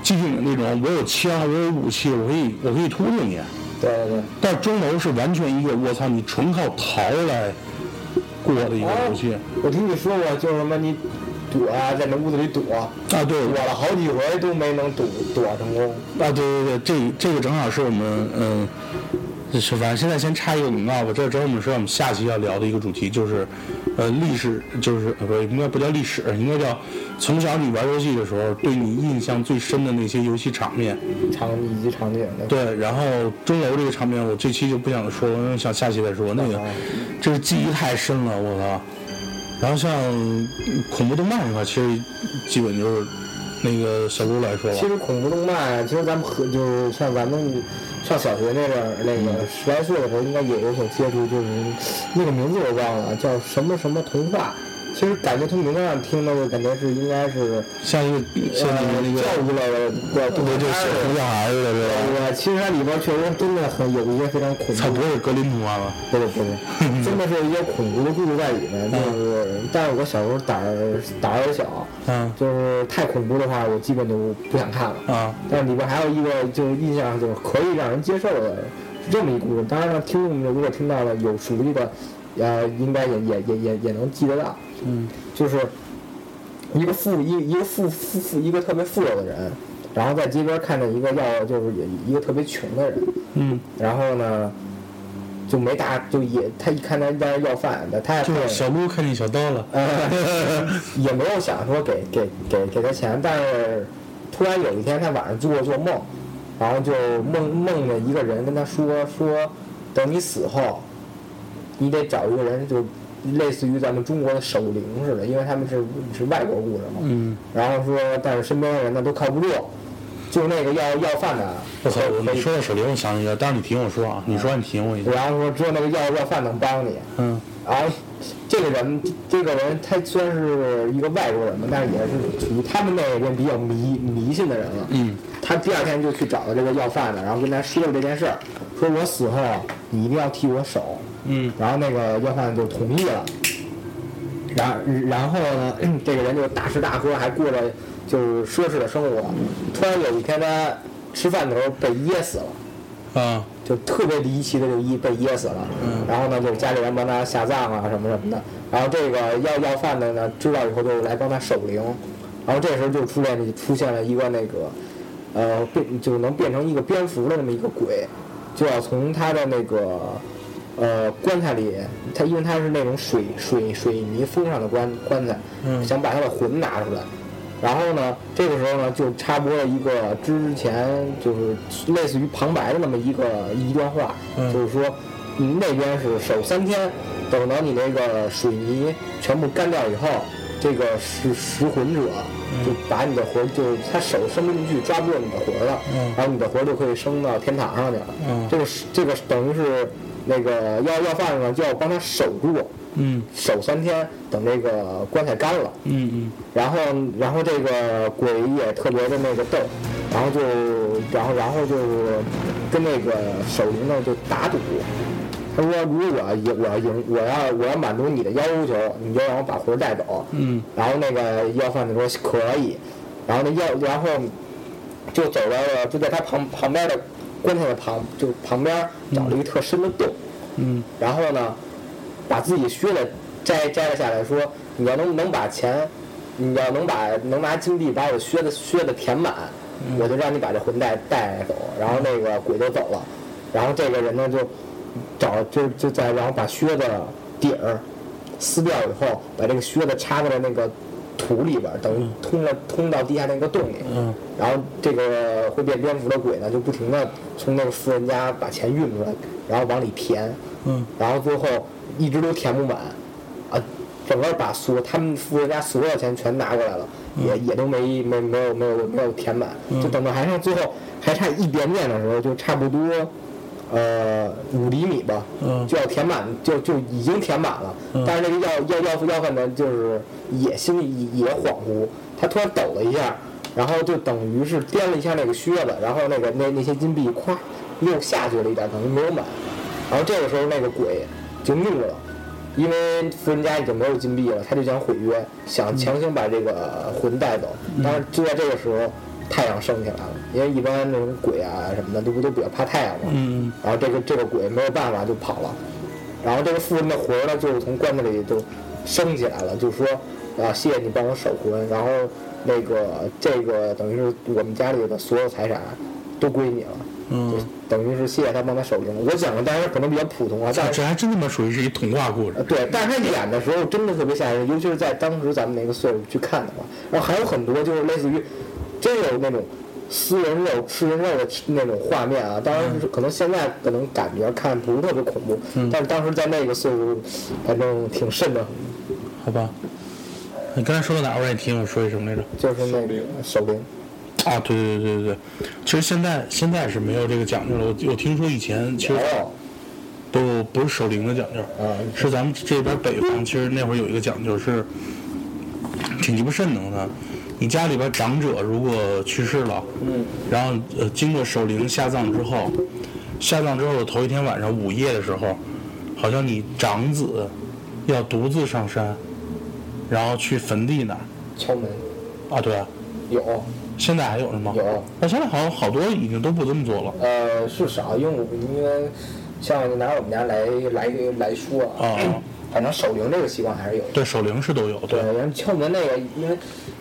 寂静岭那种，我有枪，我有武器，我可以我可以突进去。对对对。但是钟楼是完全一个我操，你纯靠逃来过的一个游戏。我听你说过，就是什么你躲啊，在那屋子里躲，啊，对，躲了好几回都没能躲躲成功。啊，对对对，这这个正好是我们嗯，是反正现在先插一个广告吧。这正好我们说我们下期要聊的一个主题，就是呃历史，就是呃不应该不叫历史，应该叫从小你玩游戏的时候对你印象最深的那些游戏场面。场以及场景的。对，然后钟楼这个场面，我这期就不想说了，因为想下期再说。那个，这个记忆太深了，我操！然后像恐怖动漫这块，其实基本就是那个小鹿来说吧其。实恐怖动漫，其实咱们和就是像咱们上小学那阵儿，那个十来岁的时候，应该也有所接触，就是那个名字我忘了，叫什么什么童话。其实感觉从名字上听的，就感觉是应该是像一个像你们那个教育类的，对特别就小哄小孩似的，对吧？对，其实它里边确实真的很有一些非常恐操，怖不，是格林童话吗？不是不是，*laughs* 真的是一些恐怖的故事在里面。就是，但是我小时候胆儿胆儿也小，嗯就是太恐怖的话，我基本就不想看了。啊，但是里边还有一个就是印象就是可以让人接受的，是这么一故事。当然了，听众们如果听到了有熟悉的，呃，应该也也也也也能记得到。嗯，就是一个富一一个富富富一个特别富有的人，然后在街边看见一个要就是也一个特别穷的人，嗯，然后呢就没打就也他一看他在那要饭的，他也就是小鹿看见小刀了。呃，*laughs* 也没有想说给给给给他钱，但是突然有一天他晚上做做梦，然后就梦梦见一个人跟他说说，等你死后，你得找一个人，就类似于咱们中国的守灵似的，因为他们是是外国故事嘛。嗯，然后说，但是身边的人呢都靠不住，就那个要要饭的，我操！我可以你说到守灵，我想起来，但是你听我说啊，你说你提醒我一下。然后说只有那个要要饭能帮你。嗯然后这个人，这个人他虽然是一个外国人嘛，但是也是属于他们那边比较迷迷信的人了。嗯他第二天就去找了这个要饭的，然后跟他说了这件事儿，说我死后你一定要替我守。嗯然后那个要饭就同意了。然然后呢，*clears throat* 这个人就大吃大喝，还过着就是奢侈的生活。突然有一天他吃饭的时候被噎死了，啊，就特别离奇的就一被噎死了。然后呢，就是家里人帮他下葬啊什么什么的。然后这个要要饭的呢，知道以后就来帮他守灵。然后这时候就出现出现了一个那个，呃，变就能变成一个蝙蝠的那么一个鬼，就要从他的那个呃棺材里，他因为他是那种水水水泥封上的棺棺材，想把他的魂拿出来。然后呢，这个时候呢，就插播了一个之前就是类似于旁白的那么一个一段话，就是说，你那边是守三天，等到你那个水泥全部干掉以后，这个食食魂者就把你的魂，就是他手伸不进去，抓不住你的魂儿了，然后你的魂就可以升到天堂上去了。这个是这个等于是那个要要饭呢，就要帮他守住，嗯守三天，等那个棺材干了。嗯嗯然后，然后这个鬼也特别的那个逗，然后就，然后，然后就跟那个守灵的就打赌，他说如果我要赢，我要赢，我要我要满足你的要求，你就让我把魂儿带走。嗯然后那个要饭的说可以，然后那要，然后就走到了，就在他旁旁边的棺材的旁，就旁边找了一个特深的洞，嗯。然后呢，把自己靴子摘摘了下来，说你要能能把钱，你要能把能拿金币把我的靴子靴子填满，我就让你把这魂带带走。然后那个鬼就走了，然后这个人呢就找就就在然后把靴子底儿撕掉以后，把这个靴子插在了那个土里边儿，等于通了通到地下那个洞里。嗯然后这个会变蝙蝠的鬼呢，就不停的从那个富人家把钱运出来，然后往里填。嗯然后最后一直都填不满，啊，整个把所他们富人家所有钱全拿过来了，也也都没没没有没有没有填满，就等到还剩最后还差一点点的时候，就差不多。呃，五厘米吧，嗯就要填满，就就已经填满了。但是那个要要要要饭的，就是也心里也恍惚，他突然抖了一下，然后就等于是掂了一下那个靴子，然后那个那那些金币咵又下去了一点，等于没有满。然后这个时候那个鬼就怒了，因为富人家已经没有金币了，他就想毁约，想强行把这个魂带走。但是就在这个时候，太阳升起来了，因为一般那种鬼啊什么的都不都比较怕太阳嘛。嗯然后这个这个鬼没有办法就跑了，然后这个富人的魂儿呢，就是从棺材里就升起来了，就说啊，谢谢你帮我守魂，然后那个这个等于是我们家里的所有财产都归你了，就嗯，等于是谢谢他帮他守灵。我讲的当然可能比较普通啊，但是这这还真他妈属于是一童话故事呃。对，但是他演的时候真的特别吓人，尤其是在当时咱们那个岁数去看的话，然后还有很多就是类似于真有那种撕人肉、吃人肉的那种画面啊。当然是可能现在可能感觉看不是特别恐怖，但是当时在那个岁数，反正挺瘆的。好吧，你刚才说到哪儿？我让你提醒我说一声来着？就是那个守灵，啊，对对对对对，其实现在现在是没有这个讲究了。我我听说以前其实哦，都不是守灵的讲究，啊，是咱们这边北方，其实那会儿有一个讲究是挺鸡巴瘆得的。你家里边长者如果去世了，嗯，然后呃经过守灵下葬之后，下葬之后的头一天晚上午夜的时候，好像你长子要独自上山，然后去坟地那儿敲门啊，对啊，有，现在还有是吗？有。那现在好像好多已经都不这么做了。呃，是少，因为我因为像拿我们家来来来说啊反正守灵这个习惯还是有的。对，守灵是都有，对，对，然后敲门那个，因为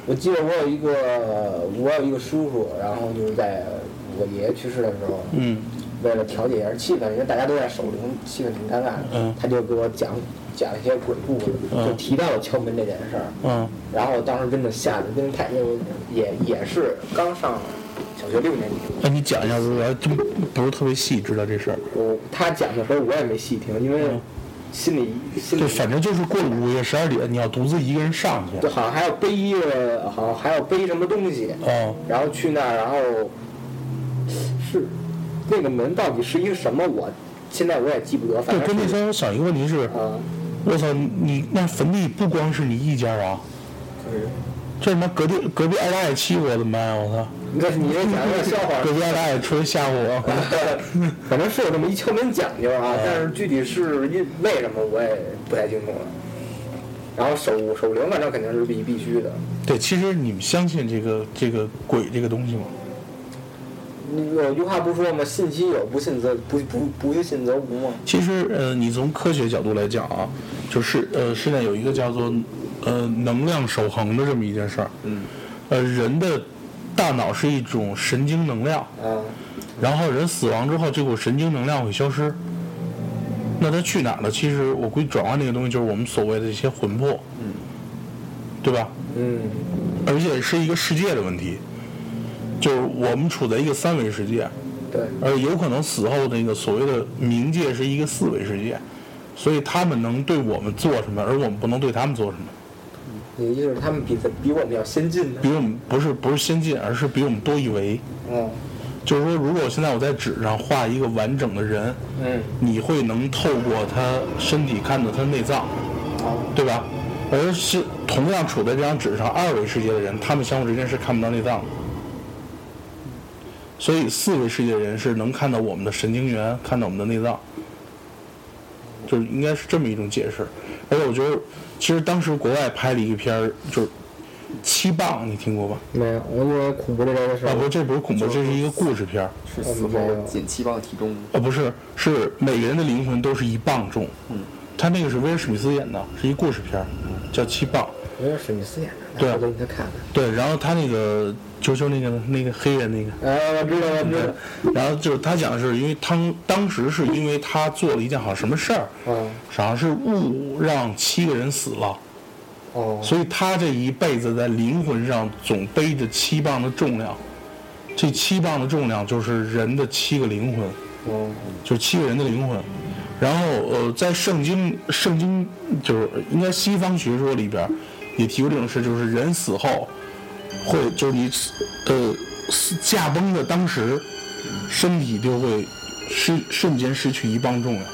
我记得我有一个我有一个叔叔，然后就是在我爷爷去世的时候，嗯。为了调解一下气氛，因为大家都在守灵，气氛挺尴尬的，嗯。他就给我讲讲一些鬼故事，嗯。就提到了敲门这件事儿，嗯。然后当时真的吓得，真的太，因为也也是刚上小学六年级，哎，你讲一下，我还真不是特别细知道这事儿。我他讲的时候我也没细听，因为心里心里对，反正就是过了午夜十二点，你要独自一个人上去对。好像还要背一个，好像还要背什么东西，哦，然后去那儿，然后是那个门到底是一个什么，我现在我也记不得，反对，正对关键是我想一个问题是，啊，我操，你那坟地不光是你一家啊，这他妈隔壁隔壁二大爷欺负我怎么办啊？我操，那你这讲个笑话 *laughs* 隔，壁二大爷出来吓唬我。*laughs* 反正是有这么一敲门讲究啊，但是具体是因为什么我也不太清楚了。然后守守灵，反正肯定是必必须的。对，其实你们相信这个这个鬼这个东西吗？有句话不说吗？信其有，不信则不不不信则无吗。其实，呃，你从科学角度来讲啊，就是呃，现在有一个叫做呃能量守恒的这么一件事儿。嗯。呃，人的大脑是一种神经能量。嗯。然后人死亡之后，这股神经能量会消失。那它去哪儿了？其实我估计转换那个东西就是我们所谓的一些魂魄。嗯。对吧？嗯。而且是一个世界的问题。就是我们处在一个三维世界，对，而有可能死后那个所谓的冥界是一个四维世界，所以他们能对我们做什么，而我们不能对他们做什么。你的意思是他们比比我们要先进？比我们不是不是先进，而是比我们多一维。嗯，就是说，如果现在我在纸上画一个完整的人，嗯，你会能透过他身体看到他内脏，对吧？而是同样处在这张纸上二维世界的人，他们相互之间是看不到内脏的。所以四维世界的人是能看到我们的神经元，看到我们的内脏，就是应该是这么一种解释。而且我觉得，其实当时国外拍了一个片儿，就是《七磅》，你听过吧？没有，我以为恐怖的这个是。啊不，这不是恐怖，这是一个故事片儿。是死后减七磅体重。啊不是，是每个人的灵魂都是一磅重。嗯。他那个是威尔史密斯演的，是一故事片儿，叫《七磅》。威尔史密斯演的。对。我给你看看。对，然后他那个。就就那个那个黑人那个，哎，我知道，我知道。然后就是他讲的是，因为他当时是因为他做了一件好像什么事儿，嗯，好像是误让七个人死了，哦，所以他这一辈子在灵魂上总背着七磅的重量，这七磅的重量就是人的七个灵魂，哦，就是七个人的灵魂。然后呃，在圣经圣经就是应该西方学说里边也提过这种事，就是人死后。会就是你呃驾崩的当时，身体就会失瞬间失去一磅重量，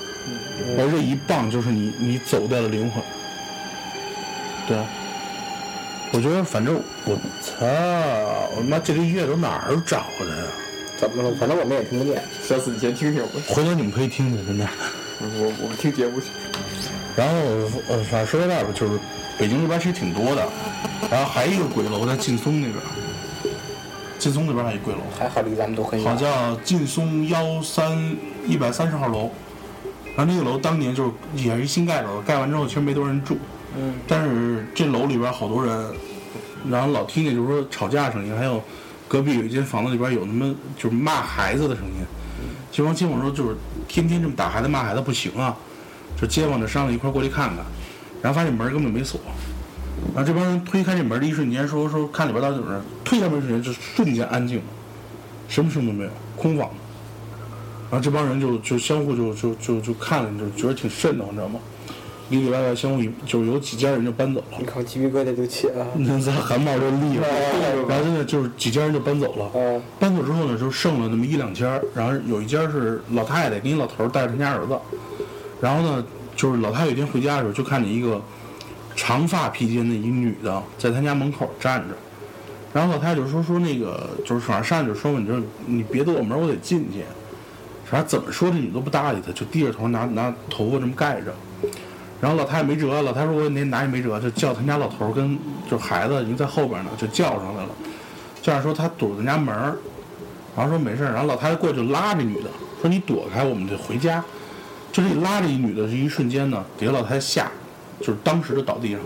而这一磅就是你你走掉的灵魂。对，我觉得反正我操，我妈这个音乐都哪儿找的呀？怎么了？反正我们也听不见。下次你先听听吧。回头你们可以听听，真的。我我们听节目去。然后呃，反正说到这儿吧，就是北京这边其实挺多的。然后还有一个鬼楼在劲松那边，劲松那边还有一鬼楼，还好离咱们都很远。好叫劲松幺三一百三十号楼，然后那个楼当年就是也是一新盖楼，盖完之后其实没多少人住，嗯，但是这楼里边好多人，然后老听见就是说吵架声音，还有隔壁有一间房子里边有他妈就是骂孩子的声音，街坊街坊说就是天天这么打孩子骂孩子不行啊，就街坊就商量一块过去看看，然后发现门根本没锁。然后这帮人推开这门的一瞬间，说说看里边到底怎么着，推开门瞬间就瞬间安静了，什么声都没有，空房。然后这帮人就就相互就就就就看了，就觉得挺瘆的，你知道吗？里里外外相互就有几家人就搬走了。你看鸡皮疙瘩都起了。那咱汗毛都立了。然后现在就是几家人就搬走了。搬走之后呢，就剩了那么一两家，然后有一家是老太太跟一老头带着他家儿子。然后呢，就是老太太有一天回家的时候，就看见一个。长发披肩的一女的在他家门口站着，然后老太太就说说那个就是反正上去就说嘛，你就你别躲我门，我得进去。反正怎么说这女的都不搭理他，就低着头拿拿头发这么盖着。然后老太太没辙，老太太说我那哪也没辙，就叫他家老头跟就孩子已经在后边呢，就叫上来了。叫上说他堵咱家门然后说没事然后老太太过去拉这女的，说你躲开，我们得回家。就这拉着一女的这一瞬间呢，给老太太吓。就是当时就倒地上，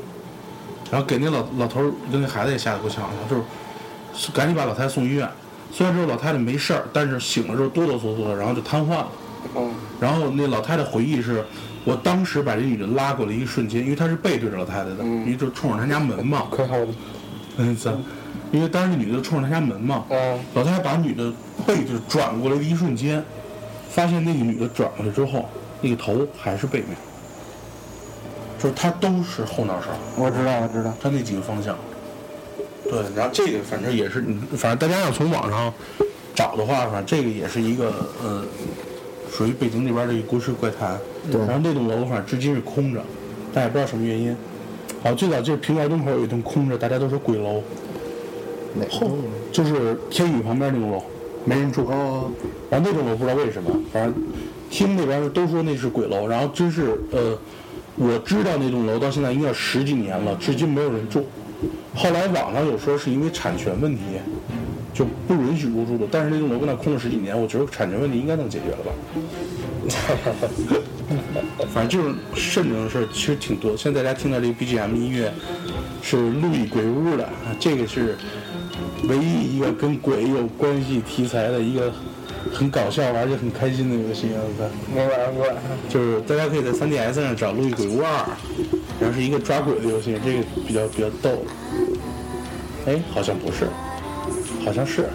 然后给那老老头跟那孩子也吓得够呛，就是赶紧把老太太送医院。虽然说老太太没事儿，但是醒了之后哆哆嗦嗦的，然后就瘫痪了。嗯。然后那老太太回忆是，我当时把这女的拉过来一瞬间，因为她是背对着老太太的，因为就冲着她家门嘛。可好了。嗯，咱，因为当时那女的冲着她家门嘛。嗯。老太太把女的背就转过来的一瞬间，发现那个女的转过来之后，那个头还是背面。就是它都是后脑勺，我知道，我知道，它那几个方向。对，然后这个反正也是，反正大家要从网上找的话，反正这个也是一个呃，属于北京那边的一个都市怪谈。对。然后那栋楼反正至今是空着，但也不知道什么原因。好，最早就是平遥东口有一栋空着，大家都说鬼楼。哪栋？就是天宇旁边那栋楼，没人住。哦。然后那栋楼不知道为什么，反正听那边都说那是鬼楼，然后真是呃。我知道那栋楼到现在应该十几年了，至今没有人住。后来网上有说是因为产权问题，就不允许入住的。但是那栋楼跟那空了十几年，我觉得产权问题应该能解决了吧。反正就是瘆得慌的事儿其实挺多。现在大家听到这个 BGM 音乐是《路易鬼屋》的，这个是唯一一个跟鬼有关系题材的一个很搞笑而且很开心的游戏。没玩过。就是大家可以在 3DS 上找《路易鬼屋二》，然后是一个抓鬼的游戏，这个比较比较逗。哎，好像不是，好像是，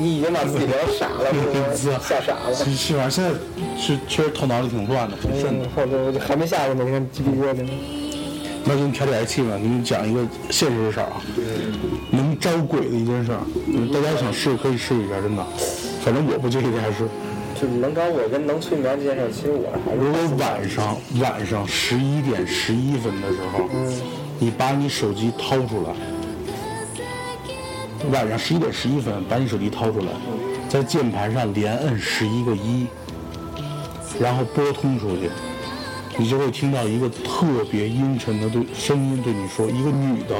你已经把自己聊傻了，*laughs* 吓傻了。是是吧？现在是确实头脑里挺乱的，挺顺的。嗯，后头还没下去呢，你看鸡皮疙瘩。那给你调点气氛，给你讲一个现实的事儿啊，能招鬼的一件事儿，嗯大家想试可以试一下，真的。反正我不建议大家试。就是能找我跟能催眠这件事，其实我还是如果晚上晚上十一点十一分的时候，你把你手机掏出来，晚上十一点十一分把你手机掏出来，在键盘上连摁十一个一，然后拨通出去，你就会听到一个特别阴沉的对声音对你说，一个女的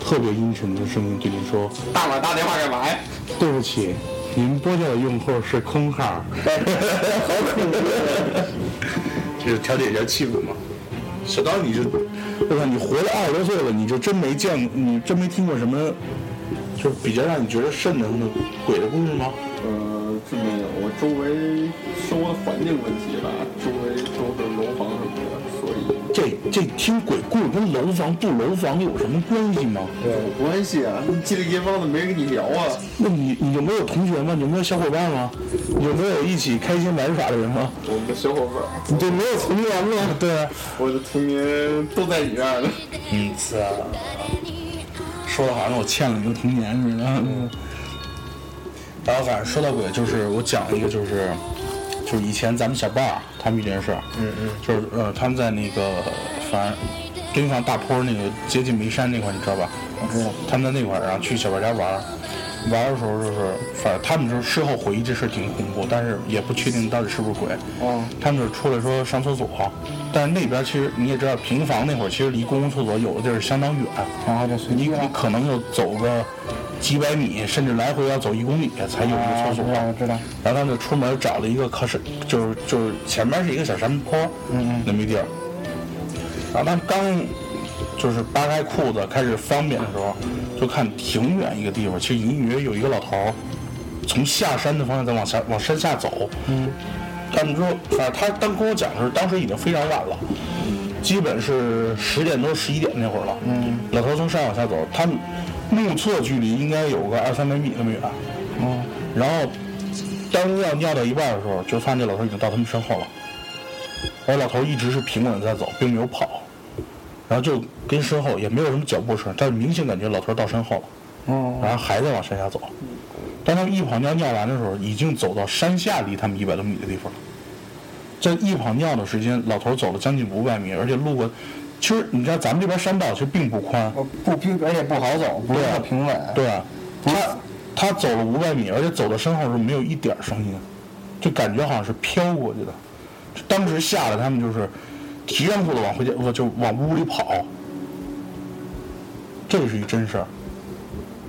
特别阴沉的声音对您说，大晚打电话干嘛呀？对不起，您拨叫的用户是空号。好恐怖。就是调节一下气氛嘛。小刀，你就，我靠，你活了二十多岁了，你就真没见过，你真没听过什么，就比较让你觉得瘆得慌的鬼的故事吗？呃，这没有，我周围生活环境问题吧，周围都是楼房什么这这听鬼故事跟楼房不楼房有什么关系吗？有关系啊。你街里街坊的没人跟你聊啊。那你你有没有同学吗？你有没有小伙伴吗？有没有一起开心玩耍的人吗？我们的小伙伴，你这没有童年吗？对啊。*laughs* 我的童年都在你那儿呢。嗯，是啊。说的好像我欠了你个童年似的。嗯。然后反正说到鬼，就是我讲一个，就是就是以前咱们小伴儿他们一件事儿，嗯嗯，就是呃他们在那个反正敦煌大坡那个接近眉山那块儿，你知道吧？我知道。他们在那块儿，然后去小伴家玩儿，玩儿的时候就是，反正他们就是事后回忆这事儿挺恐怖，但是也不确定到底是不是鬼。哦。他们就是出来说上厕所，但是那边其实你也知道，平房那会儿其实离公共厕所有的地儿相当远，然后就随你。可能要走个几百米，甚至来回要走一公里才有一个厕所。啊我知道。然后他就出门找了一个可是，就是就是前面是一个小山坡，嗯嗯那么一地儿。然后他刚就是扒开裤子开始方便的时候，就看挺远一个地方，其实隐隐约约有一个老头儿从下山的方向在往下往山下走。嗯。他们说，反正他当跟我讲的时候，当时已经非常晚了，基本是十点多十一点那会儿了。嗯。老头从山往下走，他们目测距离应该有个二三百米那么远。嗯。然后当尿尿到一半的时候，就发现这老头已经到他们身后了。而老头一直是平稳的在走，并没有跑，然后就跟身后也没有什么脚步声，但是明显感觉老头到身后了，哦。然后还在往山下走。当他们一跑尿尿完的时候，已经走到山下离他们一百多米的地方了。在一跑尿的时间，老头走了将近五百米，而且路过，其实你知道咱们这边山道其实并不宽，不平，而且不好走，不是平稳。对啊，他他走了五百米，而且走到身后是没有一点儿声音，就感觉好像是飘过去的。当时吓得他们就是提上裤子往回家，不就往屋里跑。这个是一真事儿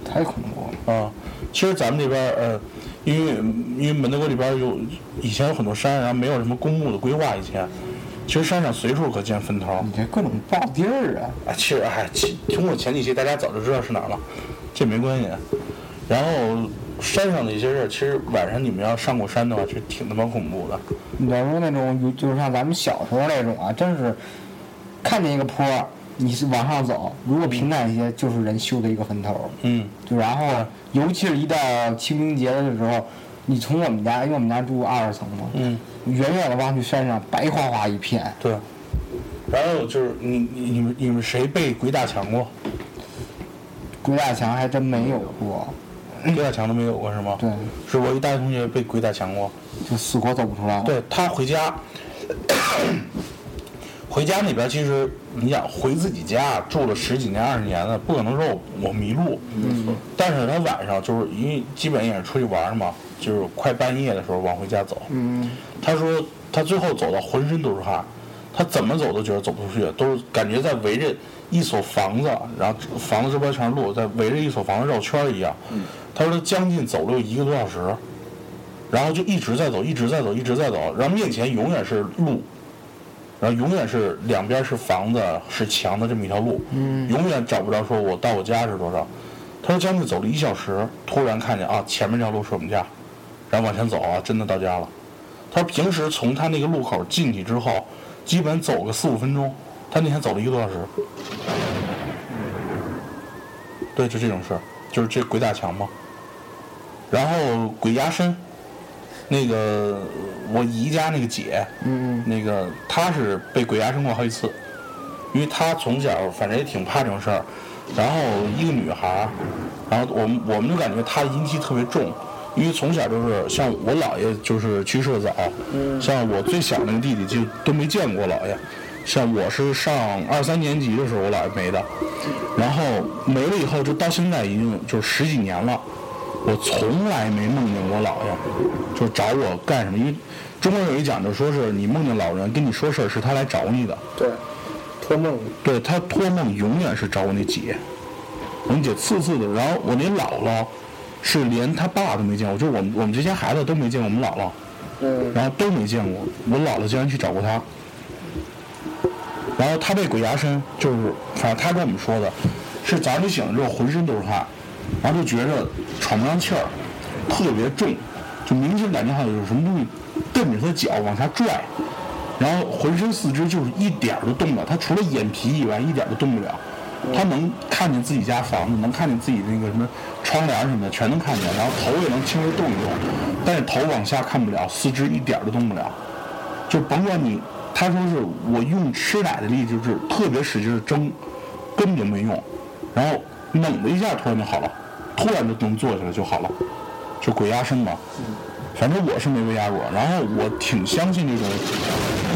太恐怖了。啊。其实咱们这边儿呃，因为因为门头沟这边儿有以前有很多山，然后没有什么公墓的规划，以前其实山上随处可见坟头。你这各种爆地儿啊！啊，其实哎，其听过前几期，大家早就知道是哪儿了，这没关系。然后山上的一些事儿，其实晚上你们要上过山的话，其实挺他妈恐怖的。你要说那种，就是像咱们小时候那种啊，真是看见一个坡，你是往上走，如果平坦一些，就是人修的一个坟头。嗯，就然后，尤其是一到清明节的时候，你从我们家，因为我们家住二十层嘛，嗯，远远的望去山上白花花一片，对。然后就是你你你们你们谁被鬼打墙过？鬼打墙还真没有过。鬼打墙都没有过是吗？对，是我一大学同学被鬼打墙过。就死活走不出来。，对他回家，回家那边其实你想回自己家住了十几年二十年了，不可能说我我迷路。嗯，但是他晚上就是因为基本也是出去玩嘛，就是快半夜的时候往回家走。嗯，他说他最后走到浑身都是汗，他怎么走都觉得走不出去，都是感觉在围着一所房子，然后房子这边全是路，在围着一所房子绕圈一样。他说他将近走了有一个多小时，然后就一直在走，一直在走，一直在走，然后面前永远是路，然后永远是两边是房子是墙的这么一条路，永远找不着说我到我家是多少。他说将近走了一小时，突然看见啊前面这条路是我们家，然后往前走啊，真的到家了。他说平时从他那个路口进去之后，基本走个四五分钟，他那天走了一个多小时。对，就这种事儿，就是这鬼打墙嘛。然后鬼压身，那个我姨家那个姐，嗯那个她是被鬼压身过好几次，因为她从小反正也挺怕这种事儿。然后一个女孩儿，然后我们我们就感觉她阴气特别重，因为从小就是像我姥爷就是去世的早，像我最小那个弟弟就都没见过姥爷，像我是上二三年级的时候我姥爷没的，然后没了以后就到现在已经就十几年了，我从来没梦见我姥爷，就找我干什么，因为中国有一讲究，说是你梦见老人跟你说事儿，是他来找你的。对，托梦，对他托梦永远是找我那姐，我那姐次次的，然后我那姥姥是连他爸都没见过，就是我们我们这些孩子都没见过我们姥姥，嗯然后都没见过，我姥姥竟然去找过他，然后他被鬼压身，就是反正他跟我们说的，是早上你醒了之后浑身都是汗，然后就觉着喘不上气儿，特别重，就明显感觉好像有什么东西蹬着他的脚往下拽，然后浑身四肢就是一点儿都动不了，他除了眼皮以外一点儿都动不了。他能看见自己家房子，能看见自己那个什么窗帘什么的，全能看见，然后头也能轻微动一动，但是头往下看不了，四肢一点儿都动不了。就甭管你，他说是我用吃奶的力，就是特别使劲的蒸，根本就没用，然后猛的一下突然就好了，突然就能坐起来就好了，就鬼压身嘛。反正我是没被压过，然后我挺相信这种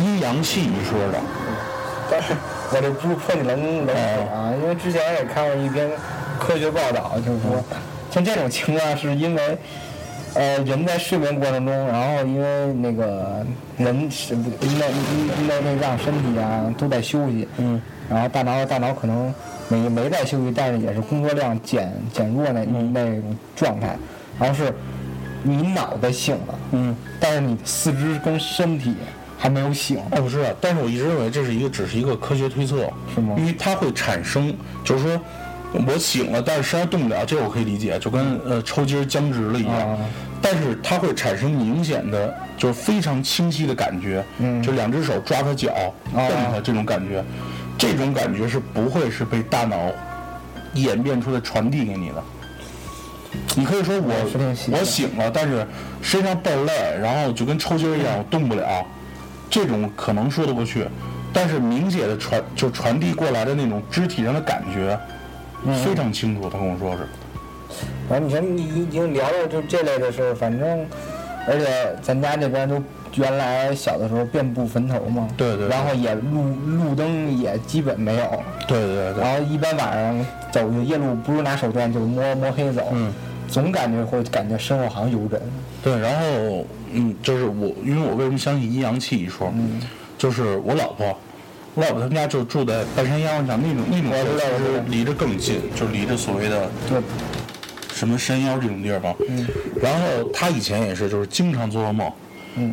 阴阳气一说的。但是我这不是泼你冷冷水啊，因为之前也看过一篇科学报道，就是说，像这种情况是因为，呃，人在睡眠过程中，然后因为那个人是不内内内脏身体啊都在休息，嗯，然后大脑大脑可能没没在休息，但是也是工作量减减弱那那种状态，然后是你脑袋醒了，嗯，但是你四肢跟身体还没有醒，哦，不是，但是我一直认为这是一个只是一个科学推测，是吗因为它会产生，就是说我醒了，但是身上动不了，这个我可以理解，就跟呃抽筋儿僵直了一样。啊但是它会产生明显的，就是非常清晰的感觉，嗯就两只手抓他脚、啊蹬他这种感觉，这种感觉是不会是被大脑演变出来传递给你的。你可以说我我醒了，但是身上倍儿累，然后就跟抽筋儿一样，我动不了，这种可能说得过去，但是明显的传就传递过来的那种肢体上的感觉，非常清楚。他跟我说是，反正你说你已经聊了就这类的事儿，反正而且咱家这边都原来小的时候遍布坟头嘛，对对对。然后也路路灯也基本没有，对对对。然后一般晚上走夜路不是拿手电就是摸摸黑走，嗯。总感觉会感觉身后好像有人，对，然后嗯，就是我，因为我为什么相信阴阳气一说，就是我老婆，我老婆他们家就住在半山腰上，那种那种我知道我知道其实离着更近，就离着所谓的对，什么山腰这种地方。然后她以前也是，就是经常做噩梦，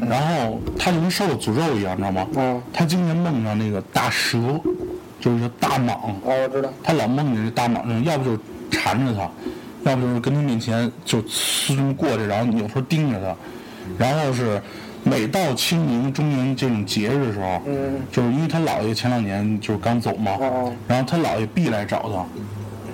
然后她就跟受了诅咒一样，你知道吗？嗯她经常梦上那个大蛇，就是说大蟒，哦我知道，他老梦见这大蟒人，要不就是缠着她，要不就是跟她面前就呲过去，然后你有时候盯着他，然后是每到清明、中元这种节日的时候，嗯就是因为他姥爷前两年就是刚走嘛，哦然后他姥爷必来找他，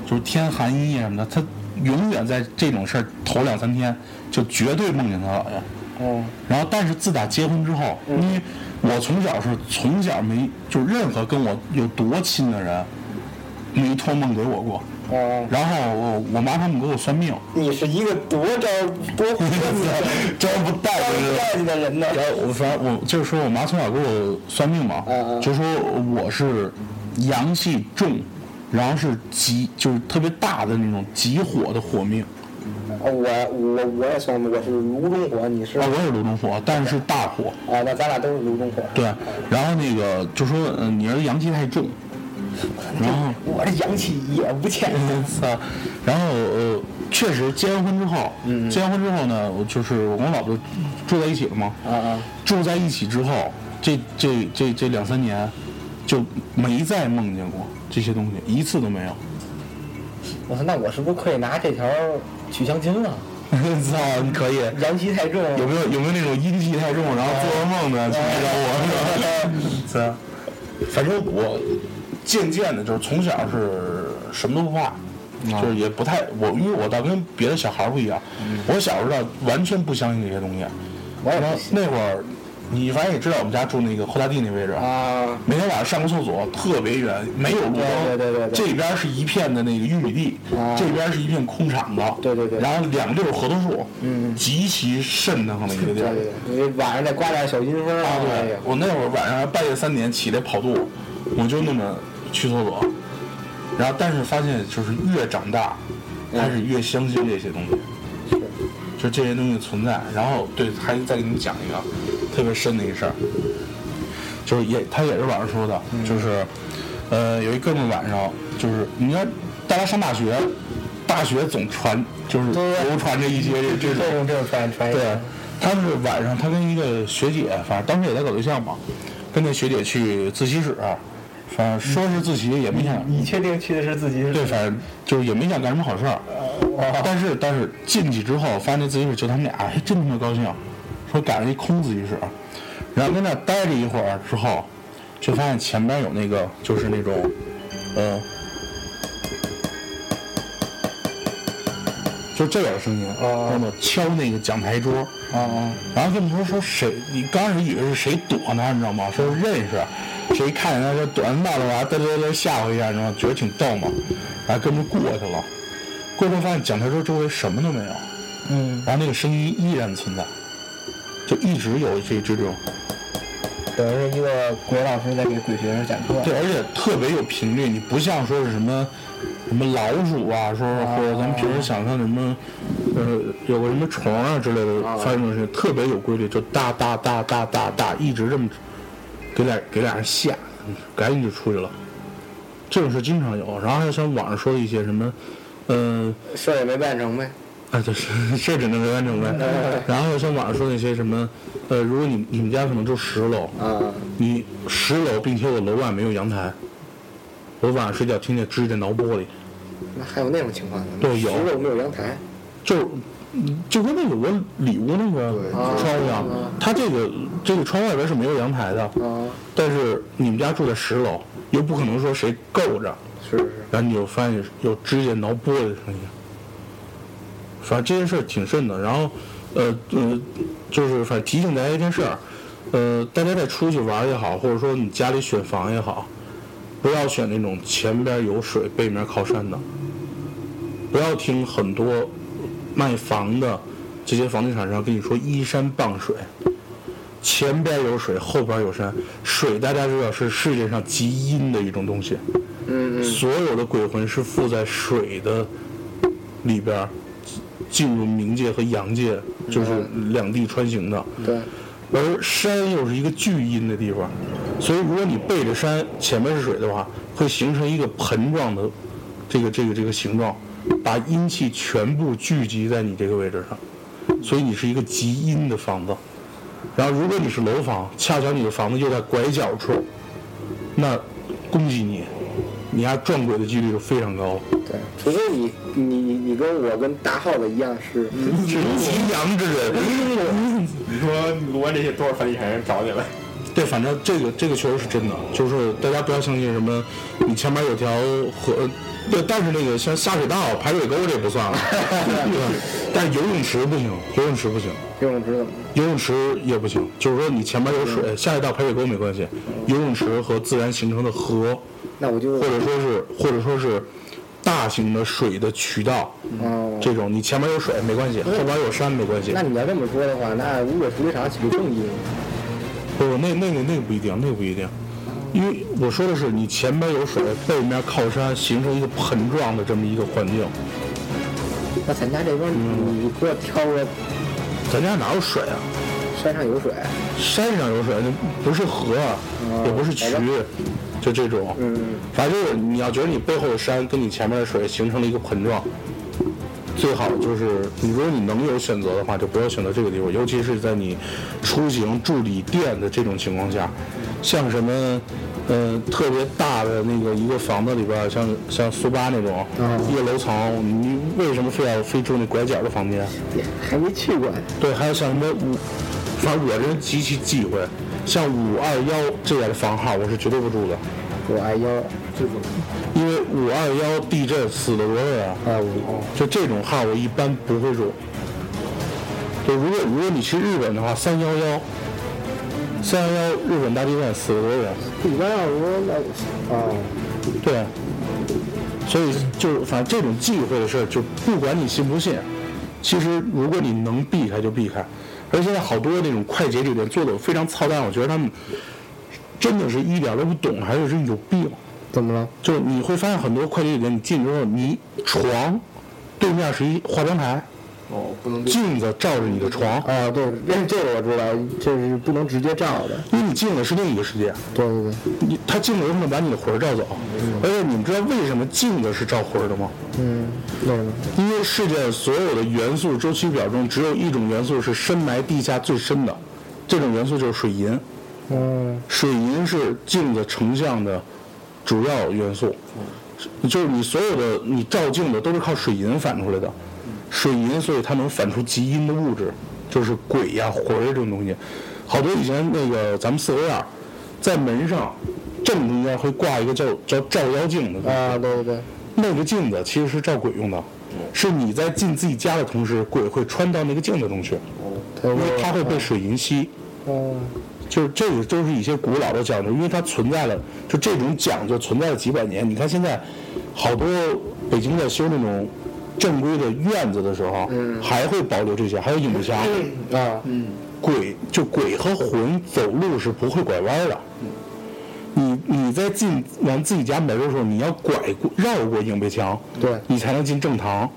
就是天寒衣夜什么的，他永远在这种事儿头两三天就绝对梦见他姥爷。哦然后，但是自打结婚之后，因为我从小是从小没就任何跟我有多亲的人，没托梦给我过。哦，然后我我妈他们给我算命，你是一个多招多 *laughs* 招不带招就是带你的人呢，然后我反正我就是说我妈从小给我算命嘛，嗯嗯就说我是阳气重，然后是极就是特别大的那种极火的火命，哦我我我也算我是炉中火，你是啊，我也是炉中火，但是是大火。啊，那咱俩都是炉中火。对，然后那个就说，嗯、你儿子阳气太重，然后，我这阳气也不欠。操，然后呃，确实结完婚之后，嗯结完婚之后呢，我就是我跟我老婆住在一起了嘛，啊啊，住在一起之后，这这这这两三年，就没再梦见过这些东西，一次都没有。我说那我是不是可以拿这条取相亲了？*laughs* 操，你可以。阳气太重，有没有有没有那种阴气太重，然后做噩梦的去找我？是吧？反正我渐渐的，就是从小是什么都不怕，就是也不太我，因为我倒跟别的小孩儿不一样，我小时候完全不相信这些东西。我也那会儿，你反正也知道我们家住那个后大地那位置，啊。每天晚上上个厕所特别远，没有路灯，对对对对对。这边是一片的那个玉米地，啊。这边是一片空场子，对对对。然后两溜核桃树，嗯。极其瘆得慌的一个地儿。对对对，你晚上再刮点小阴风啊，哎对，我那会儿晚上半夜三点起来跑肚，我就那么去厕所，然后但是发现就是越长大，开始越相信这些东西，就这些东西存在。然后对，还再给你讲一个特别深的一事儿，就是也他也是网上说的，就是呃有一哥们儿晚上就是你看大家上大学，大学总传就是对。流传着一些这这种。这种这种传传对，他是晚上他跟一个学姐，反正当时也在搞对象嘛，跟那学姐去自习室，反正说是自习也没想，你确定去的是自习室？对，反正就是也没想干什么好事儿。但是但是进去之后，发现那自习室就他们俩，还，真他妈高兴，说赶上一空自习室，然后跟那待了一会儿之后，就发现前边有那个就是那种，呃。就这点声音，哦那么敲那个讲台桌，啊啊，然后跟你说说谁，你刚开始以为是谁躲呢，你知道吗？说是认识，谁看见他就躲着闹着玩，嘚嘚嘚吓唬一下，你知道吗？觉得挺逗嘛，然后跟着过去了。过去发现讲台桌周围什么都没有，嗯，然后那个声音依然存在，就一直有这这种，等于是一个鬼老师在给鬼学生讲课。对，而且特别有频率，你不像说是什么什么老鼠啊，说是或者咱们平时想象什么，呃，有个什么虫啊之类的发生的事情，特别有规律，就哒哒哒哒哒哒，一直这么给俩给俩人吓，赶紧就出去了。这种事经常有，然后还有像网上说的一些什么，呃、事儿也没办成呗。啊，就，*laughs* 是是只能没完成呗。然后像网上说那些什么，呃，如果你你们家可能住十楼，啊，你十楼，并且我楼外没有阳台，我晚上睡觉听见指甲挠玻璃，那还有那种情况呢？对有十楼没有阳台。就嗯就跟那个我里屋那个窗户一样啊，它这个这个窗外边是没有阳台的，啊，但是你们家住在十楼，又不可能说谁够着，是是。然后你就发现有指甲挠玻璃的声音。反正这件事儿挺瘆的，然后，呃呃，就是反正提醒大家一件事儿，呃，大家在出去玩也好，或者说你家里选房也好，不要选那种前边有水、背面靠山的，不要听很多卖房的这些房地产商跟你说依山傍水，前边有水，后边有山，水大家知道是世界上极阴的一种东西。嗯嗯。所有的鬼魂是附在水的里边，进入冥界和阳界，就是两地穿行的。对。而山又是一个巨阴的地方，所以如果你背着山，前面是水的话，会形成一个盆状的这个这个这个形状，把阴气全部聚集在你这个位置上，所以你是一个极阴的房子。然后如果你是楼房，恰巧你的房子又在拐角处，那恭喜你，你丫撞鬼的几率就非常高了。对，除非你你你你跟我跟大耗子一样是，*laughs* 是极阳之人。*laughs* 你说录完这些多少房地产人找你来？对，反正这个这个确实是真的，就是大家不要相信什么，你前面有条河，对，但是那个像下水道、排水沟这不算了，*laughs* 但是游泳池不行，游泳池不行，游泳池怎么？游泳池也不行，就是说你前面有水，下水道、排水沟没关系，游泳池和自然形成的河，那我就或者说是或者说是大型的水的渠道，哦。这种你前面有水没关系，后边有山没关系那，你要这么说的话，那污水处理厂岂不更阴？不，那那个那个不一定，那个不一定，因为我说的是你前边有水，背面靠山，形成一个盆状的这么一个环境，那咱家这边嗯你给我挑个咱家哪有水啊？山上有水，山上有水，那不是河，也不是渠就这种。嗯，反正就是你要觉得你背后的山跟你前面的水形成了一个盆状，最好就是你如果你能有选择的话，就不要选择这个地方，尤其是在你出行住旅店的这种情况下，像什么。呃，特别大的那个一个房子里边儿，像像苏巴那种一个楼层，你为什么非要非住那拐角的房间？还没去过，对，还有像什么五，反正我这人极其忌讳，像五二幺这样的房号，我是绝对不住的，五二幺因为五二幺地震死了多少人啊？二五，就这种号我一般不会入。就如果如果你去日本的话，三幺幺，三幺幺日本大地震死了多少人？一般要说那啊，对，所以就反正这种忌讳的事儿，就不管你信不信，其实如果你能避开就避开。而现在好多那种快捷酒店做的非常操蛋，我觉得他们真的是一点都不懂，还是是有病。怎么了？就是你会发现很多快捷酒店，你进之后，你床对面是一化妆台，哦，不能镜子照着你的床，啊，对，这这个我知道，这是不能直接照的。因为你镜子是另一个世界，对对对，你它镜子有可能把你的魂儿照走。而且你们知道为什么镜子是照魂儿的吗？嗯，那个因为世界所有的元素周期表中，只有一种元素是深埋地下最深的，这种元素就是水银。嗯水银是镜子成像的主要元素，就是你所有的你照镜子都是靠水银反出来的。水银，所以它能反出极阴的物质，就是鬼呀、魂儿这种东西。好多以前那个咱们四合院，在门上正中间会挂一个叫叫照妖镜的。啊，对对对，那个镜子其实是照鬼用的，是你在进自己家的同时，鬼会穿到那个镜子中去，因为它会被水银吸。嗯就是这个都是一些古老的讲究，因为它存在了，就这种讲究存在了几百年。你看现在好多北京在修那种正规的院子的时候，还会保留这些，还有影壁墙。啊，鬼就鬼和魂走路是不会拐弯的。你你在进完自己家门的时候，你要拐过绕过影壁墙，对你才能进正堂。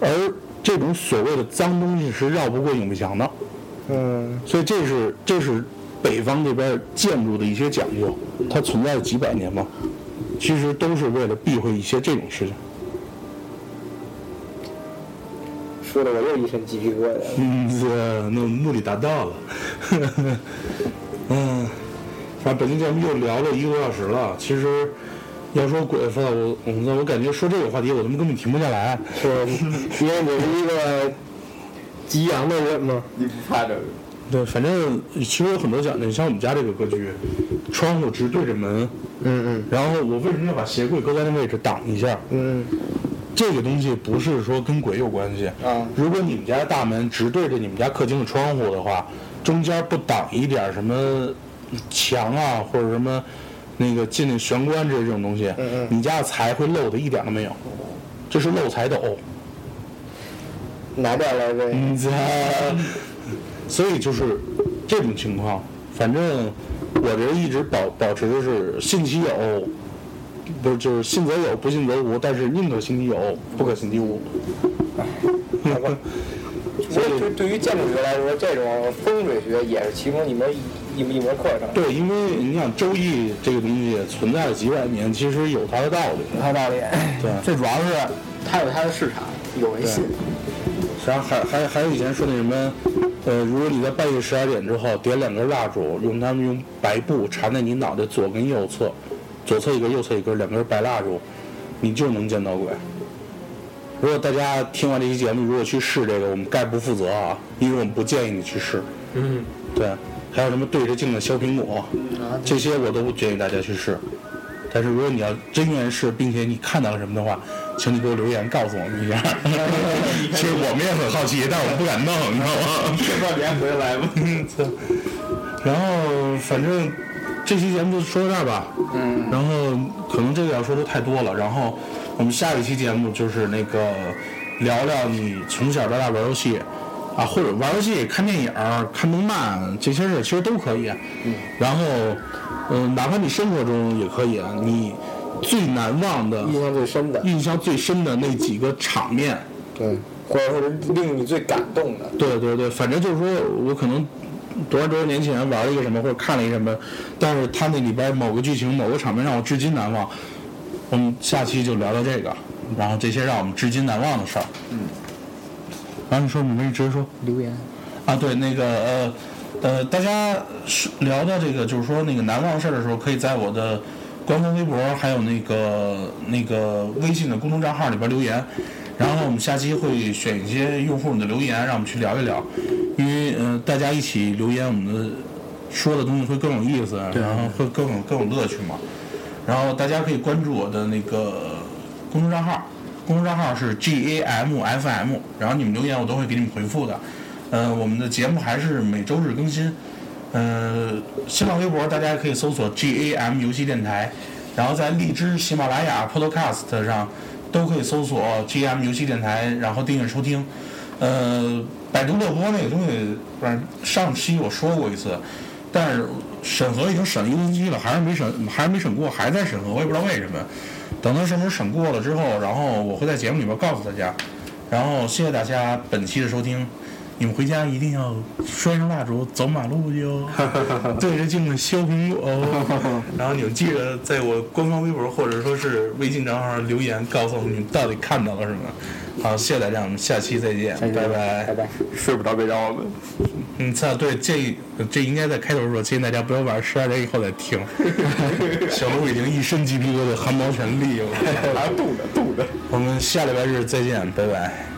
而这种所谓的脏东西是绕不过影壁墙的，嗯所以这是这是北方这边建筑的一些讲究，它存在了几百年嘛，其实都是为了避讳一些这种事情。说的我又一身鸡皮疙瘩。嗯，这那目的达到了。*laughs* 嗯，反正本期节目又聊了一个多小时了。其实要说鬼子，我我我感觉说这个话题，我他妈根本停不下来。是，因为你是一个激昂的人嘛。你不怕这个？对，反正其实有很多讲究，像我们家这个格局，窗户直对着门，嗯嗯然后我为什么要把鞋柜搁在那位置挡一下？嗯这个东西不是说跟鬼有关系。啊如果你们家的大门直对着你们家客厅的窗户的话，中间不挡一点什么墙啊，或者什么那个进那玄关之类这种东西，嗯嗯你家的财会漏的一点都没有，这是漏财斗。嗯，拿掉了这。嗯，这，*laughs* 所以就是这种情况，反正我这一直保保持的是信其有，不是就是信则有，不信则无，但是宁可信其有，不可信其无。好吧所以对对于建筑学来说，这种风水学也是其中一门一一门课程。对，因为你想《周易》这个东西存在了几百年，其实有它的道理。有它道理。对最主要是它有它的市场，有人信。然后还还还有以前说那什么，呃，如果你在半夜十二点之后点两根蜡烛，用它们用白布缠在你脑袋左跟右侧，左侧一根，右侧一根，两根白蜡烛，你就能见到鬼。如果大家听完这期节目，如果去试这个，我们概不负责啊，因为我们不建议你去试。嗯，对，还有什么对着镜子削苹果，这些我都不建议大家去试。但是如果你要真愿意试，并且你看到了什么的话，请你给我留言告诉我们一下。*laughs* 其实我们也很好奇，但我们不敢弄，你知道吗？这段连回来吧。然后反正这期节目就说到这儿吧。嗯。然后可能这个要说的太多了，然后我们下一期节目就是那个聊聊你从小到大玩游戏啊，或者玩游戏、看电影、看动漫这些事，其实都可以。嗯。然后，嗯、哪怕你生活中也可以啊，你最难忘的、印象最深的。印象最深的那几个场面对，或者说是令你最感动的。对对对，反正就是说我可能多少多少年前玩了一个什么，或者看了一个什么，但是他那里边某个剧情、某个场面让我至今难忘。我们下期就聊聊这个，然后这些让我们至今难忘的事儿。嗯。然后你说，你们直接说。留言。啊，对，那个呃呃，大家聊到这个，就是说那个难忘事儿的时候，可以在我的官方微博还有那个那个微信的公众账号里边留言。然后我们下期会选一些用户的留言，让我们去聊一聊，因为嗯，大家一起留言，我们的说的东西会更有意思，然后会更有更有乐趣嘛。然后大家可以关注我的那个公众账号，公众账号是 G A M F M，然后你们留言我都会给你们回复的。呃，我们的节目还是每周日更新。呃，新浪微博大家可以搜索 G A M 游戏电台，然后在荔枝、喜马拉雅、Podcast 上。都可以搜索 GM 游戏电台，然后订阅收听。呃，百度乐播那个东西，反正上期我说过一次，但是审核已经审了一个星期了，还是没审，还是没审过，还在审核，我也不知道为什么。等到什么时候审过了之后，然后我会在节目里边告诉大家。然后谢谢大家本期的收听。你们回家一定要拴上蜡烛，走马路哟，*laughs* 对着镜子削苹果。*laughs* 然后你们记得在我官方微博或者说是微信账号上留言，告诉我们你们到底看到了什么。好，谢谢大家，我们下期再见，拜拜，拜拜。睡不着别找我们。嗯，操，对，这这应该在开头说，建议大家不要晚上十二点以后再听。*laughs* 小鹿已经一身鸡皮疙瘩，汗毛全立了，还冻着冻着。我们下礼拜日再见，拜拜。